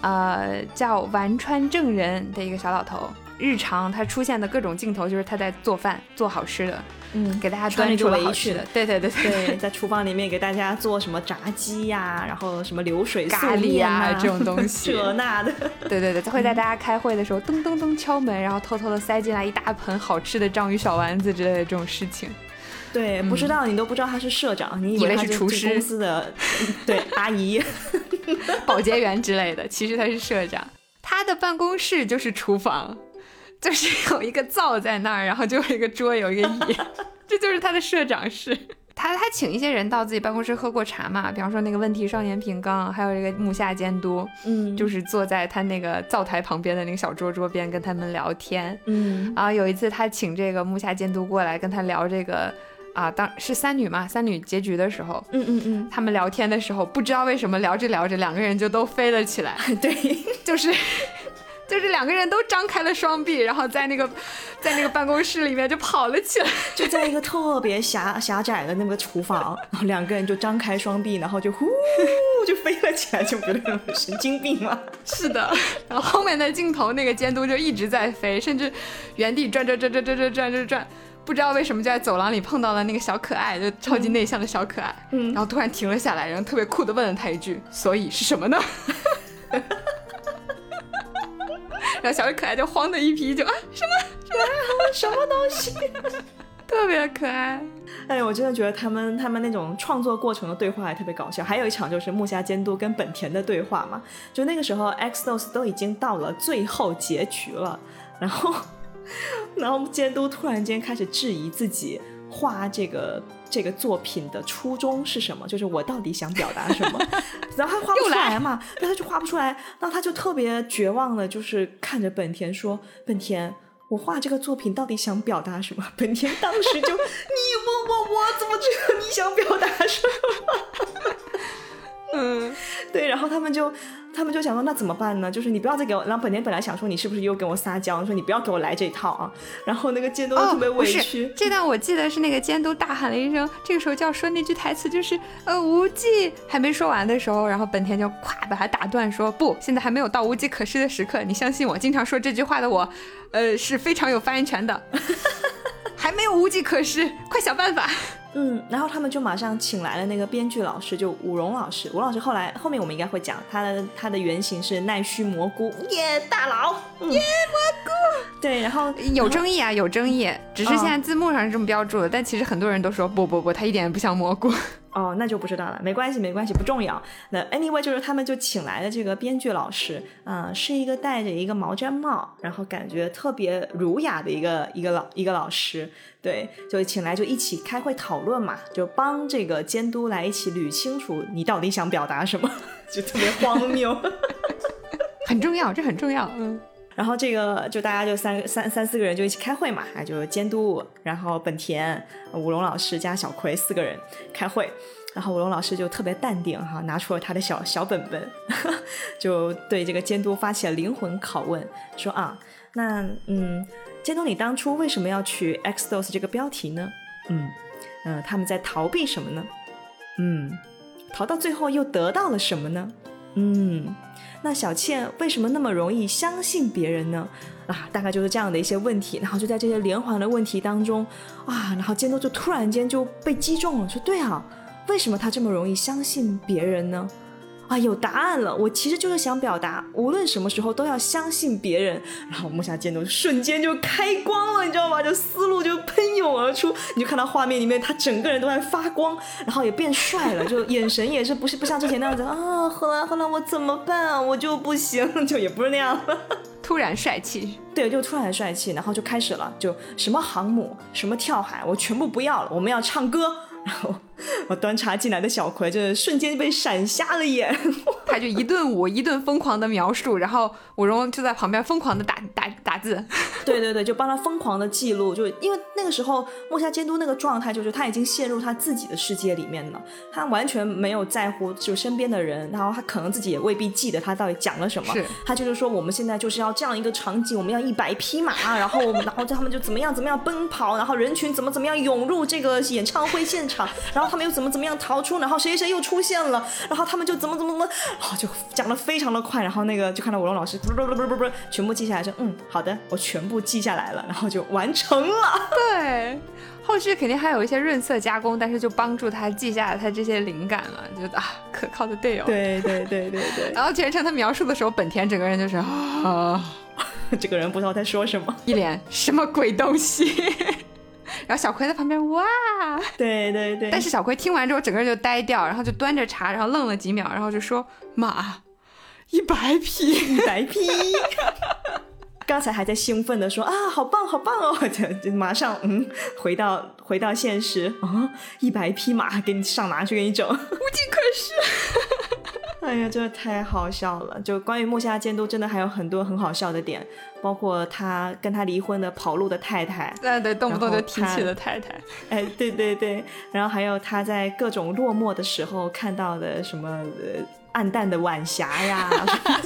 呃，叫丸川正人的一个小老头。日常他出现的各种镜头就是他在做饭，做好吃的，嗯，给大家端出好吃的。对对对对，在厨房里面给大家做什么炸鸡呀，然后什么流水咖喱啊这种东西，这那的。对对对，会在大家开会的时候噔噔噔敲门，然后偷偷的塞进来一大盆好吃的章鱼小丸子之类的这种事情。对，不知道你都不知道他是社长，你以为是厨师公司的对 *laughs* 阿姨、保洁员之类的，其实他是社长。他的办公室就是厨房，就是 *laughs* 有一个灶在那儿，然后就有一个桌，有一个椅，*laughs* 这就是他的社长室。*laughs* 他他请一些人到自己办公室喝过茶嘛，比方说那个问题少年平冈，还有这个木下监督，嗯，就是坐在他那个灶台旁边的那个小桌桌边跟他们聊天，嗯，然后有一次他请这个木下监督过来跟他聊这个。啊，当是三女嘛，三女结局的时候，嗯嗯嗯，他们聊天的时候，不知道为什么聊着聊着，两个人就都飞了起来。对，就是，就是两个人都张开了双臂，然后在那个，*laughs* 在那个办公室里面就跑了起来，就在一个特别狭狭窄的那个厨房，然后两个人就张开双臂，然后就 *laughs* 呼就飞了起来，就觉得神经病嘛。*laughs* 是的，然后后面的镜头那个监督就一直在飞，甚至原地转转转转转转转转转。不知道为什么就在走廊里碰到了那个小可爱，就超级内向的小可爱，嗯，然后突然停了下来，然后特别酷的问了他一句：“所以是什么呢？”然后小可爱就慌的一批，就啊什么 *laughs* 什么什么东西，*laughs* 特别可爱。哎，我真的觉得他们他们那种创作过程的对话也特别搞笑。还有一场就是木下监督跟本田的对话嘛，就那个时候 X DOS 都已经到了最后结局了，然后。*laughs* 然后监督突然间开始质疑自己画这个这个作品的初衷是什么，就是我到底想表达什么，*laughs* 然后他画不出来嘛，那，他就画不出来，那他就特别绝望的，就是看着本田说：“本田，我画这个作品到底想表达什么？”本田当时就：“ *laughs* 你问我，我怎么知道你想表达什么？”嗯，*laughs* 对，然后他们就。他们就想说，那怎么办呢？就是你不要再给我。然后本田本来想说，你是不是又跟我撒娇？说你不要给我来这一套啊。然后那个监督特别委屈。这段我记得是那个监督大喊了一声，这个时候就要说那句台词，就是呃无忌还没说完的时候，然后本田就咵把他打断，说不，现在还没有到无计可施的时刻，你相信我，经常说这句话的我，呃是非常有发言权的。*laughs* 还没有无计可施，快想办法。嗯，然后他们就马上请来了那个编剧老师，就武荣老师。武老师后来后面我们应该会讲，他的他的原型是奈须蘑菇耶大佬耶蘑菇。对，然后有争议啊，有争议，只是现在字幕上是这么标注的，但其实很多人都说不不不，他一点也不像蘑菇。哦，那就不知道了，没关系，没关系，不重要。那 anyway 就是他们就请来的这个编剧老师，啊，是一个戴着一个毛毡帽，然后感觉特别儒雅的一个一个老一个老师。对，就请来就一起开会讨论嘛，就帮这个监督来一起捋清楚你到底想表达什么，*laughs* 就特别荒谬，*laughs* 很重要，这很重要，嗯。然后这个就大家就三三三四个人就一起开会嘛，哎，就监督，然后本田、武龙老师加小葵四个人开会，然后武龙老师就特别淡定哈，拿出了他的小小本本，*laughs* 就对这个监督发起了灵魂拷问，说啊，那嗯。监督，你当初为什么要取 X DOS 这个标题呢？嗯，嗯，他们在逃避什么呢？嗯，逃到最后又得到了什么呢？嗯，那小倩为什么那么容易相信别人呢？啊，大概就是这样的一些问题。然后就在这些连环的问题当中，啊，然后监督就突然间就被击中了，说对啊，为什么他这么容易相信别人呢？啊，有答案了！我其实就是想表达，无论什么时候都要相信别人。然后木下剑都瞬间就开光了，你知道吗？就思路就喷涌而出，你就看到画面里面他整个人都在发光，然后也变帅了，就眼神也是不是不像之前那样子啊，后来后来我怎么办啊？我就不行，就也不是那样了，*laughs* 突然帅气，对，就突然帅气，然后就开始了，就什么航母，什么跳海，我全部不要了，我们要唱歌。然后 *laughs* 我端茶进来的小葵，就瞬间被闪瞎了眼。*laughs* 他就一顿舞，一顿疯狂的描述，然后武荣就在旁边疯狂的打打打字。*laughs* 对对对，就帮他疯狂的记录。就因为那个时候木下监督那个状态，就是他已经陷入他自己的世界里面了，他完全没有在乎就身边的人，然后他可能自己也未必记得他到底讲了什么。他就是说我们现在就是要这样一个场景，我们要一百匹马，然后然后他们就怎么样怎么样奔跑，然后人群怎么怎么样涌入这个演唱会现场。然后他们又怎么怎么样逃出？然后谁谁又出现了？然后他们就怎么怎么怎么，然后就讲的非常的快。然后那个就看到武龙老师，不不不不不不，全部记下来说，嗯，好的，我全部记下来了。然后就完成了。对，后续肯定还有一些润色加工，但是就帮助他记下了他这些灵感了，觉得啊，可靠的队友。对对对对对。然后全程他描述的时候，本田整个人就是啊，*laughs* 这个人不知道在说什么，一脸什么鬼东西。然后小葵在旁边，哇，对对对。但是小葵听完之后，整个人就呆掉，然后就端着茶，然后愣了几秒，然后就说：“马，一百匹，一百匹。*laughs* ”刚才还在兴奋的说：“啊，好棒，好棒哦！” *laughs* 就马上嗯，回到回到现实啊，一百匹马给你上哪去给你整？无计可施。*laughs* 哎呀，真的太好笑了！就关于木下监督，真的还有很多很好笑的点，包括他跟他离婚的跑路的太太，对对，动不动就提起了太太。哎，对对对，然后还有他在各种落寞的时候看到的什么呃暗淡的晚霞呀，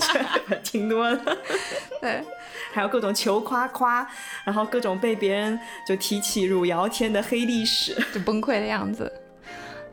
*laughs* 挺多的。*laughs* 对，还有各种求夸夸，然后各种被别人就提起汝窑天的黑历史，就崩溃的样子。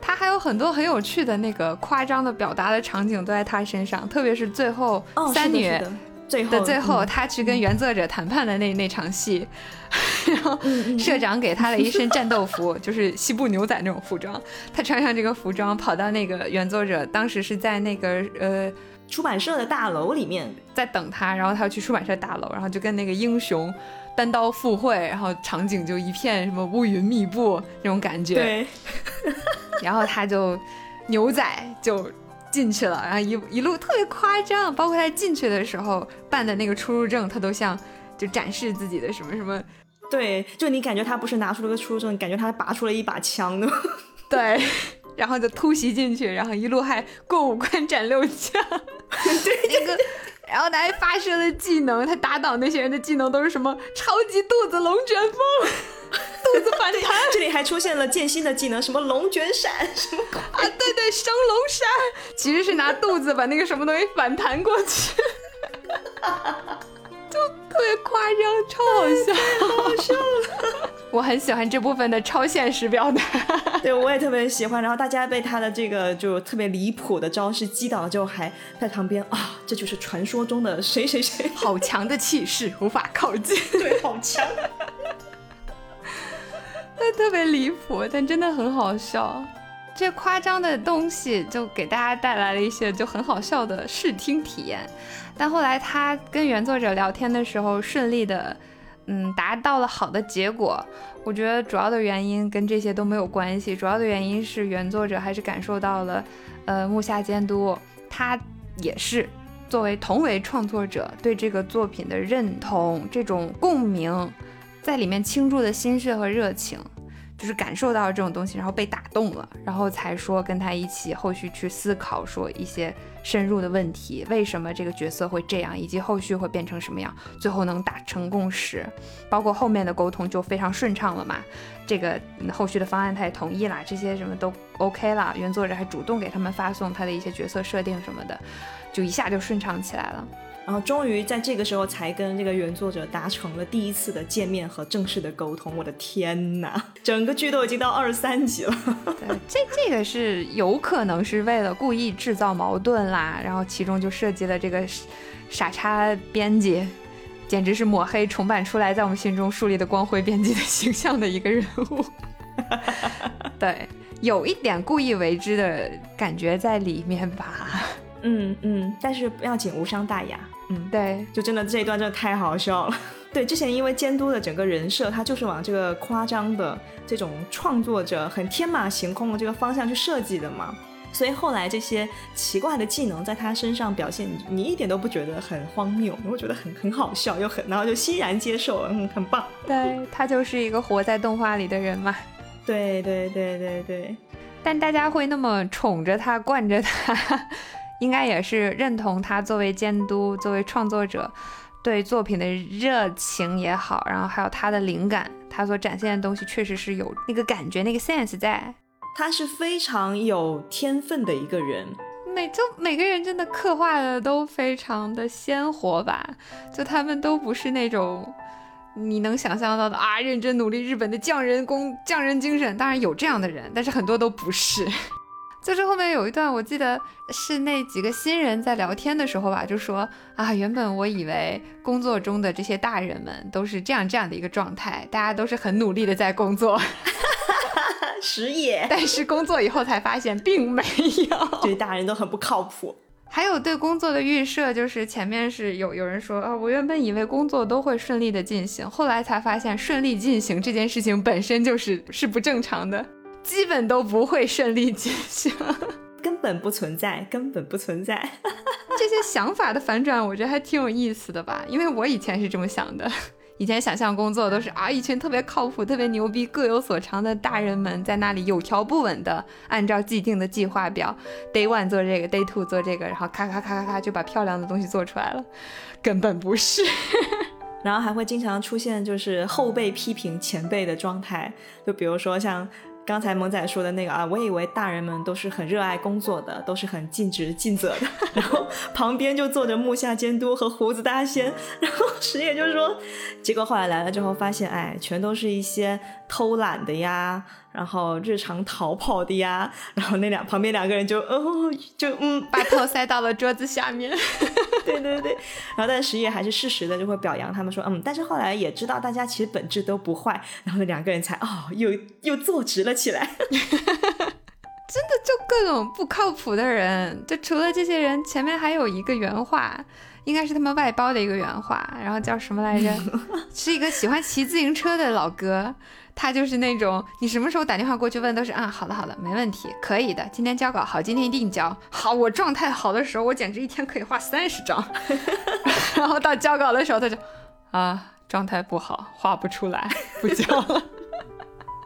他还有很多很有趣的那个夸张的表达的场景都在他身上，特别是最后三女的。最后，他去跟原作者谈判的那那场戏，*laughs* 然后社长给他了一身战斗服，*laughs* 就是西部牛仔那种服装，他穿上这个服装跑到那个原作者当时是在那个呃出版社的大楼里面。在等他，然后他要去出版社大楼，然后就跟那个英雄单刀赴会，然后场景就一片什么乌云密布那种感觉。对。*laughs* 然后他就牛仔就进去了，然后一一路特别夸张，包括他进去的时候办的那个出入证，他都像就展示自己的什么什么对，就你感觉他不是拿出了个出入证感觉他拔出了一把枪呢。*laughs* 对，然后就突袭进去，然后一路还过五关斩六将。*laughs* 对，那个，然后他还发射了技能，他打倒那些人的技能都是什么超级肚子龙卷风、肚子反弹。这里还出现了剑心的技能，什么龙卷闪，什么啊？对对，升龙闪，其实是拿肚子把那个什么东西反弹过去。*laughs* 就特别夸张，超好笑，太好笑了。*laughs* 我很喜欢这部分的超现实表达，对我也特别喜欢。然后大家被他的这个就特别离谱的招式击倒了之后，还在旁边啊，这就是传说中的谁谁谁，好强的气势，无法靠近。*laughs* 对，好强。那特别离谱，但真的很好笑。这夸张的东西就给大家带来了一些就很好笑的视听体验。但后来他跟原作者聊天的时候，顺利的，嗯，达到了好的结果。我觉得主要的原因跟这些都没有关系，主要的原因是原作者还是感受到了，呃，木下监督他也是作为同为创作者对这个作品的认同，这种共鸣，在里面倾注的心血和热情。就是感受到这种东西，然后被打动了，然后才说跟他一起后续去思考，说一些深入的问题，为什么这个角色会这样，以及后续会变成什么样，最后能达成共识，包括后面的沟通就非常顺畅了嘛。这个后续的方案他也同意啦，这些什么都 OK 了，原作者还主动给他们发送他的一些角色设定什么的，就一下就顺畅起来了。然后终于在这个时候才跟这个原作者达成了第一次的见面和正式的沟通。我的天哪，*laughs* 整个剧都已经到二十三集了。对，这这个是有可能是为了故意制造矛盾啦，然后其中就涉及了这个傻叉编辑，简直是抹黑重版出来在我们心中树立的光辉编辑的形象的一个人物。*laughs* 对，有一点故意为之的感觉在里面吧。嗯嗯，但是不要紧，无伤大雅。嗯，对，就真的这一段真的太好笑了。*laughs* 对，之前因为监督的整个人设，他就是往这个夸张的这种创作者很天马行空的这个方向去设计的嘛，所以后来这些奇怪的技能在他身上表现，你一点都不觉得很荒谬，你会觉得很很好笑，又很然后就欣然接受，嗯，很棒。对他就是一个活在动画里的人嘛。对对对对对，但大家会那么宠着他，惯着他。应该也是认同他作为监督、作为创作者对作品的热情也好，然后还有他的灵感，他所展现的东西确实是有那个感觉、那个 sense 在。他是非常有天分的一个人，每就每个人真的刻画的都非常的鲜活吧，就他们都不是那种你能想象到的啊，认真努力日本的匠人工匠人精神。当然有这样的人，但是很多都不是。就是后面有一段，我记得是那几个新人在聊天的时候吧，就说啊，原本我以为工作中的这些大人们都是这样这样的一个状态，大家都是很努力的在工作，*laughs* 实也。*laughs* 但是工作以后才发现并没有，对大人都很不靠谱。还有对工作的预设，就是前面是有有人说啊，我原本以为工作都会顺利的进行，后来才发现顺利进行这件事情本身就是是不正常的。基本都不会顺利进行，根本不存在，根本不存在。*laughs* 这些想法的反转，我觉得还挺有意思的吧。因为我以前是这么想的，*laughs* 以前想象工作都是啊，一群特别靠谱、特别牛逼、各有所长的大人们在那里有条不紊的按照既定的计划表，day one 做这个，day two 做这个，然后咔咔咔咔咔就把漂亮的东西做出来了，根本不是。*laughs* 然后还会经常出现就是后辈批评前辈的状态，就比如说像。刚才萌仔说的那个啊，我以为大人们都是很热爱工作的，都是很尽职尽责的。*laughs* 然后旁边就坐着木下监督和胡子大仙，*laughs* 然后石野就说，结果后来来了之后发现，哎，全都是一些偷懒的呀。然后日常逃跑的呀，然后那两旁边两个人就哦就嗯 *laughs* 把头塞到了桌子下面，对对对，然后但石野还是适时的就会表扬他们说嗯，但是后来也知道大家其实本质都不坏，然后那两个人才哦又又坐直了起来，*laughs* 真的就各种不靠谱的人，就除了这些人，前面还有一个原话，应该是他们外包的一个原话，然后叫什么来着？*laughs* 是一个喜欢骑自行车的老哥。他就是那种，你什么时候打电话过去问都是啊，好的好的，没问题，可以的，今天交稿好，今天一定交好。我状态好的时候，我简直一天可以画三十张，*laughs* 然后到交稿的时候他就啊。状态不好，画不出来，不交了。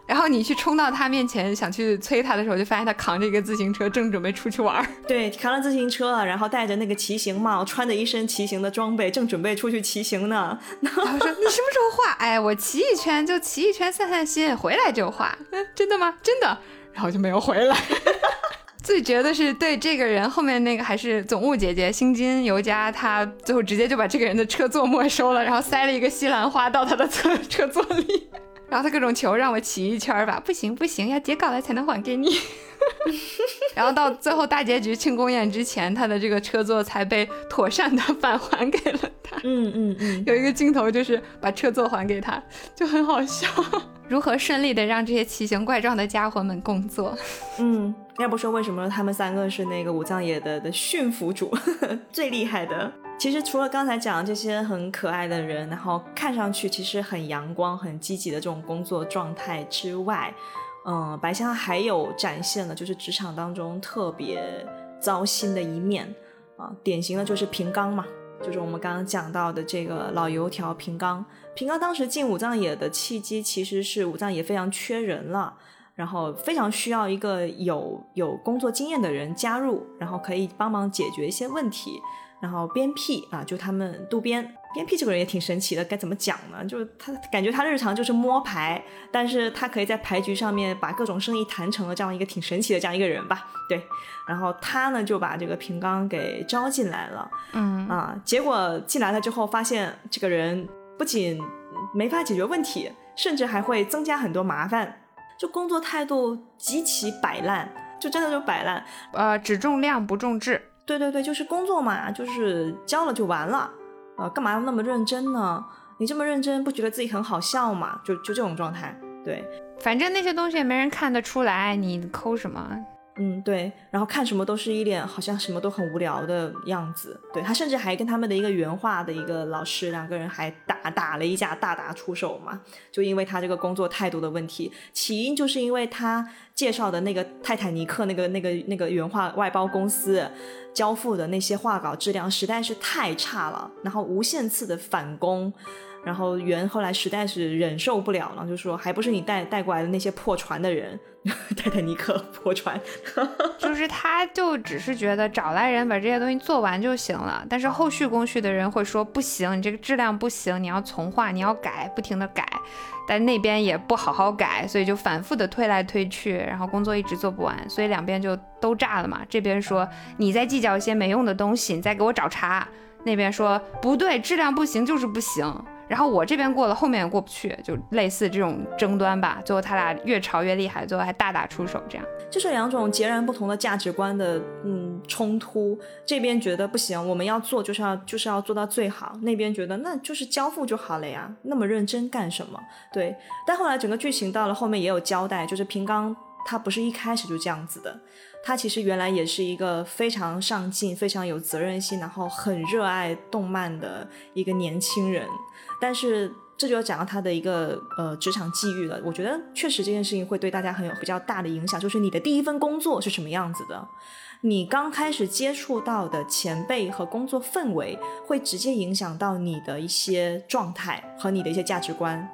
然后你去冲到他面前想去催他的时候，就发现他扛着一个自行车，正准备出去玩儿。*laughs* 对，扛着自行车，然后戴着那个骑行帽，穿着一身骑行的装备，正准备出去骑行呢。*laughs* 然后说：“你什么时候画？哎，我骑一圈就骑一圈，散散心，回来就画。嗯，真的吗？真的。然后就没有回来。*laughs* 最绝的是对这个人后面那个还是总务姐姐星金尤佳，她最后直接就把这个人的车座没收了，然后塞了一个西兰花到他的车车座里。然后他各种求让我骑一圈吧，不行不行，要截稿了才能还给你。*laughs* 然后到最后大结局庆功宴之前，他的这个车座才被妥善的返还给了他。嗯嗯嗯，有一个镜头就是把车座还给他，就很好笑。*laughs* 如何顺利的让这些奇形怪状的家伙们工作？嗯，要不说为什么他们三个是那个武藏野的的驯服主，*laughs* 最厉害的。其实除了刚才讲的这些很可爱的人，然后看上去其实很阳光、很积极的这种工作状态之外，嗯，白香还有展现了就是职场当中特别糟心的一面啊，典型的就是平冈嘛，就是我们刚刚讲到的这个老油条平冈。平冈当时进武藏野的契机其实是武藏野非常缺人了，然后非常需要一个有有工作经验的人加入，然后可以帮忙解决一些问题。然后边 P 啊，就他们渡边边 P 这个人也挺神奇的，该怎么讲呢？就是他感觉他日常就是摸牌，但是他可以在牌局上面把各种生意谈成了这样一个挺神奇的这样一个人吧？对，然后他呢就把这个平冈给招进来了，嗯啊，结果进来了之后发现这个人不仅没法解决问题，甚至还会增加很多麻烦，就工作态度极其摆烂，就真的就摆烂，呃，只重量不重质。对对对，就是工作嘛，就是交了就完了，呃，干嘛要那么认真呢？你这么认真，不觉得自己很好笑吗？就就这种状态，对，反正那些东西也没人看得出来，你抠什么？嗯，对，然后看什么都是一脸好像什么都很无聊的样子。对他甚至还跟他们的一个原画的一个老师两个人还打打了一架，大打出手嘛。就因为他这个工作态度的问题，起因就是因为他介绍的那个泰坦尼克那个那个那个原画外包公司交付的那些画稿质量实在是太差了，然后无限次的返工。然后袁后来实在是忍受不了了，就说还不是你带带过来的那些破船的人，*laughs* 泰坦尼克破船，*laughs* 就是他就只是觉得找来人把这些东西做完就行了，但是后续工序的人会说不行，你这个质量不行，你要从化，你要改，不停的改，但那边也不好好改，所以就反复的推来推去，然后工作一直做不完，所以两边就都炸了嘛。这边说你在计较一些没用的东西，你再给我找茬，那边说不对，质量不行就是不行。然后我这边过了，后面也过不去，就类似这种争端吧。最后他俩越吵越厉害，最后还大打出手，这样就是两种截然不同的价值观的嗯冲突。这边觉得不行，我们要做就是要就是要做到最好；那边觉得那就是交付就好了呀，那么认真干什么？对。但后来整个剧情到了后面也有交代，就是平冈他不是一开始就这样子的。他其实原来也是一个非常上进、非常有责任心，然后很热爱动漫的一个年轻人。但是这就要讲到他的一个呃职场际遇了。我觉得确实这件事情会对大家很有比较大的影响，就是你的第一份工作是什么样子的，你刚开始接触到的前辈和工作氛围，会直接影响到你的一些状态和你的一些价值观。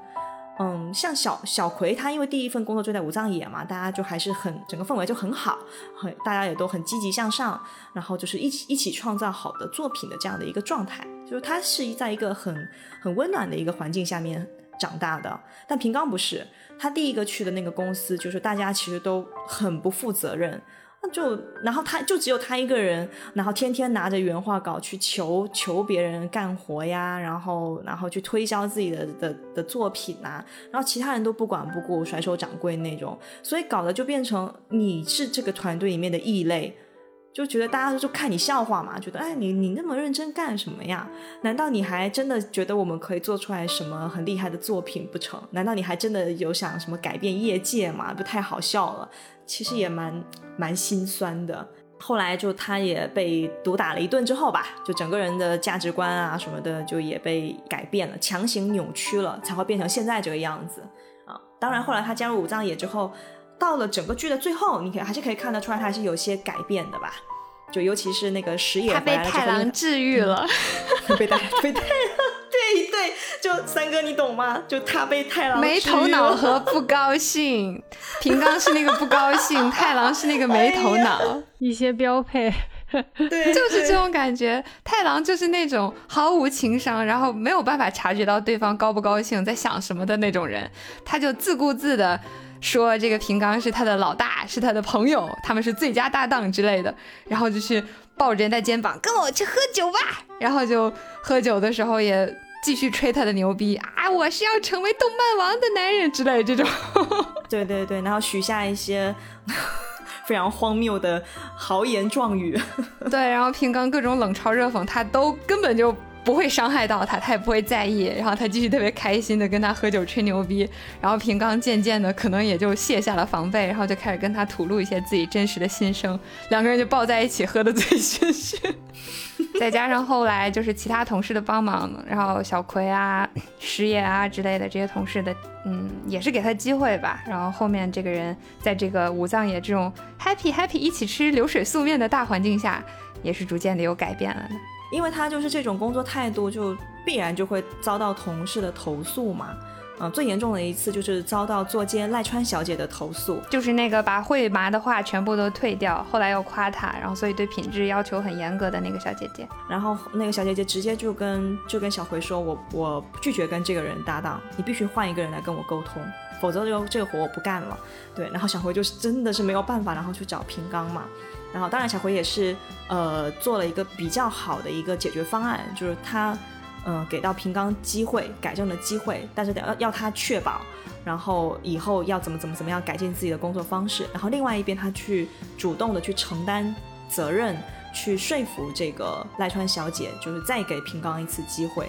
嗯，像小小葵，他因为第一份工作就在武藏野嘛，大家就还是很整个氛围就很好，很大家也都很积极向上，然后就是一起一起创造好的作品的这样的一个状态，就是他是在一个很很温暖的一个环境下面长大的。但平冈不是，他第一个去的那个公司，就是大家其实都很不负责任。那就，然后他就只有他一个人，然后天天拿着原画稿去求求别人干活呀，然后然后去推销自己的的的作品呐，然后其他人都不管不顾，甩手掌柜那种，所以搞得就变成你是这个团队里面的异类，就觉得大家就看你笑话嘛，觉得哎你你那么认真干什么呀？难道你还真的觉得我们可以做出来什么很厉害的作品不成？难道你还真的有想什么改变业界吗？不太好笑了。其实也蛮蛮心酸的。后来就他也被毒打了一顿之后吧，就整个人的价值观啊什么的就也被改变了，强行扭曲了，才会变成现在这个样子啊。当然后来他加入武藏野之后，到了整个剧的最后，你可还是可以看得出来他是有些改变的吧。就尤其是那个石野，他被太郎治愈了，*laughs* 被太被太郎，就三哥你懂吗？就他被太郎没头脑和不高兴，平冈是那个不高兴，太郎是那个没头脑，一些标配。对，就是这种感觉。太郎就是那种毫无情商，然后没有办法察觉到对方高不高兴，在想什么的那种人。他就自顾自的说这个平冈是他的老大，是他的朋友，他们是最佳搭档之类的。然后就去抱着人家肩膀，跟我去喝酒吧。然后就喝酒的时候也继续吹他的牛逼啊，我是要成为动漫王的男人之类这种。*laughs* 对对对，然后许下一些。*laughs* 非常荒谬的豪言壮语，*laughs* 对，然后平冈各种冷嘲热讽，他都根本就不会伤害到他，他也不会在意，然后他继续特别开心的跟他喝酒吹牛逼，然后平刚渐渐的可能也就卸下了防备，然后就开始跟他吐露一些自己真实的心声，两个人就抱在一起喝的醉醺醺。*laughs* 再加上后来就是其他同事的帮忙，然后小葵啊、石野啊之类的这些同事的，嗯，也是给他机会吧。然后后面这个人在这个五藏野这种 happy happy 一起吃流水素面的大环境下，也是逐渐的有改变了的。因为他就是这种工作态度，就必然就会遭到同事的投诉嘛。嗯，最严重的一次就是遭到坐监赖川小姐的投诉，就是那个把会麻的话全部都退掉，后来又夸她，然后所以对品质要求很严格的那个小姐姐。然后那个小姐姐直接就跟就跟小葵说，我我拒绝跟这个人搭档，你必须换一个人来跟我沟通，否则就这个活我不干了。对，然后小葵就是真的是没有办法，然后去找平刚嘛。然后当然小葵也是呃做了一个比较好的一个解决方案，就是他。嗯，给到平刚机会改正的机会，但是要要他确保，然后以后要怎么怎么怎么样改进自己的工作方式，然后另外一边他去主动的去承担责任，去说服这个赖川小姐，就是再给平刚一次机会。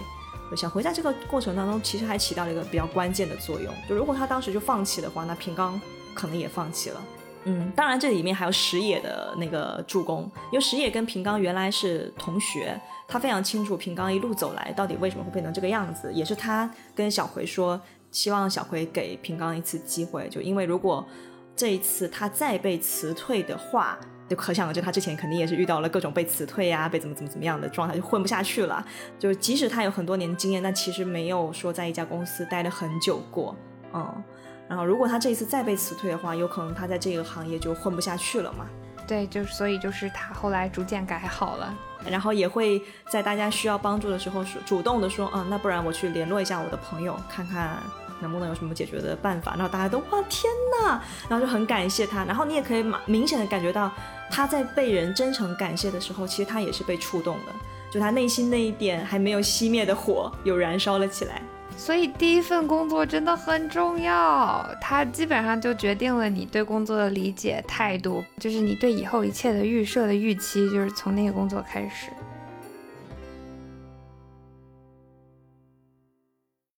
小回在这个过程当中其实还起到了一个比较关键的作用，就如果他当时就放弃的话，那平刚可能也放弃了。嗯，当然这里面还有石野的那个助攻，因为石野跟平刚原来是同学。他非常清楚平刚一路走来到底为什么会变成这个样子，也是他跟小葵说，希望小葵给平刚一次机会，就因为如果这一次他再被辞退的话，就可想而知他之前肯定也是遇到了各种被辞退呀，被怎么怎么怎么样的状态，就混不下去了。就即使他有很多年的经验，但其实没有说在一家公司待了很久过，嗯。然后如果他这一次再被辞退的话，有可能他在这个行业就混不下去了嘛。对，就是所以就是他后来逐渐改好了。然后也会在大家需要帮助的时候说，主动的说，啊，那不然我去联络一下我的朋友，看看能不能有什么解决的办法。然后大家都哇天哪，然后就很感谢他。然后你也可以明显的感觉到他在被人真诚感谢的时候，其实他也是被触动的，就他内心那一点还没有熄灭的火又燃烧了起来。所以第一份工作真的很重要，它基本上就决定了你对工作的理解态度，就是你对以后一切的预设的预期，就是从那个工作开始。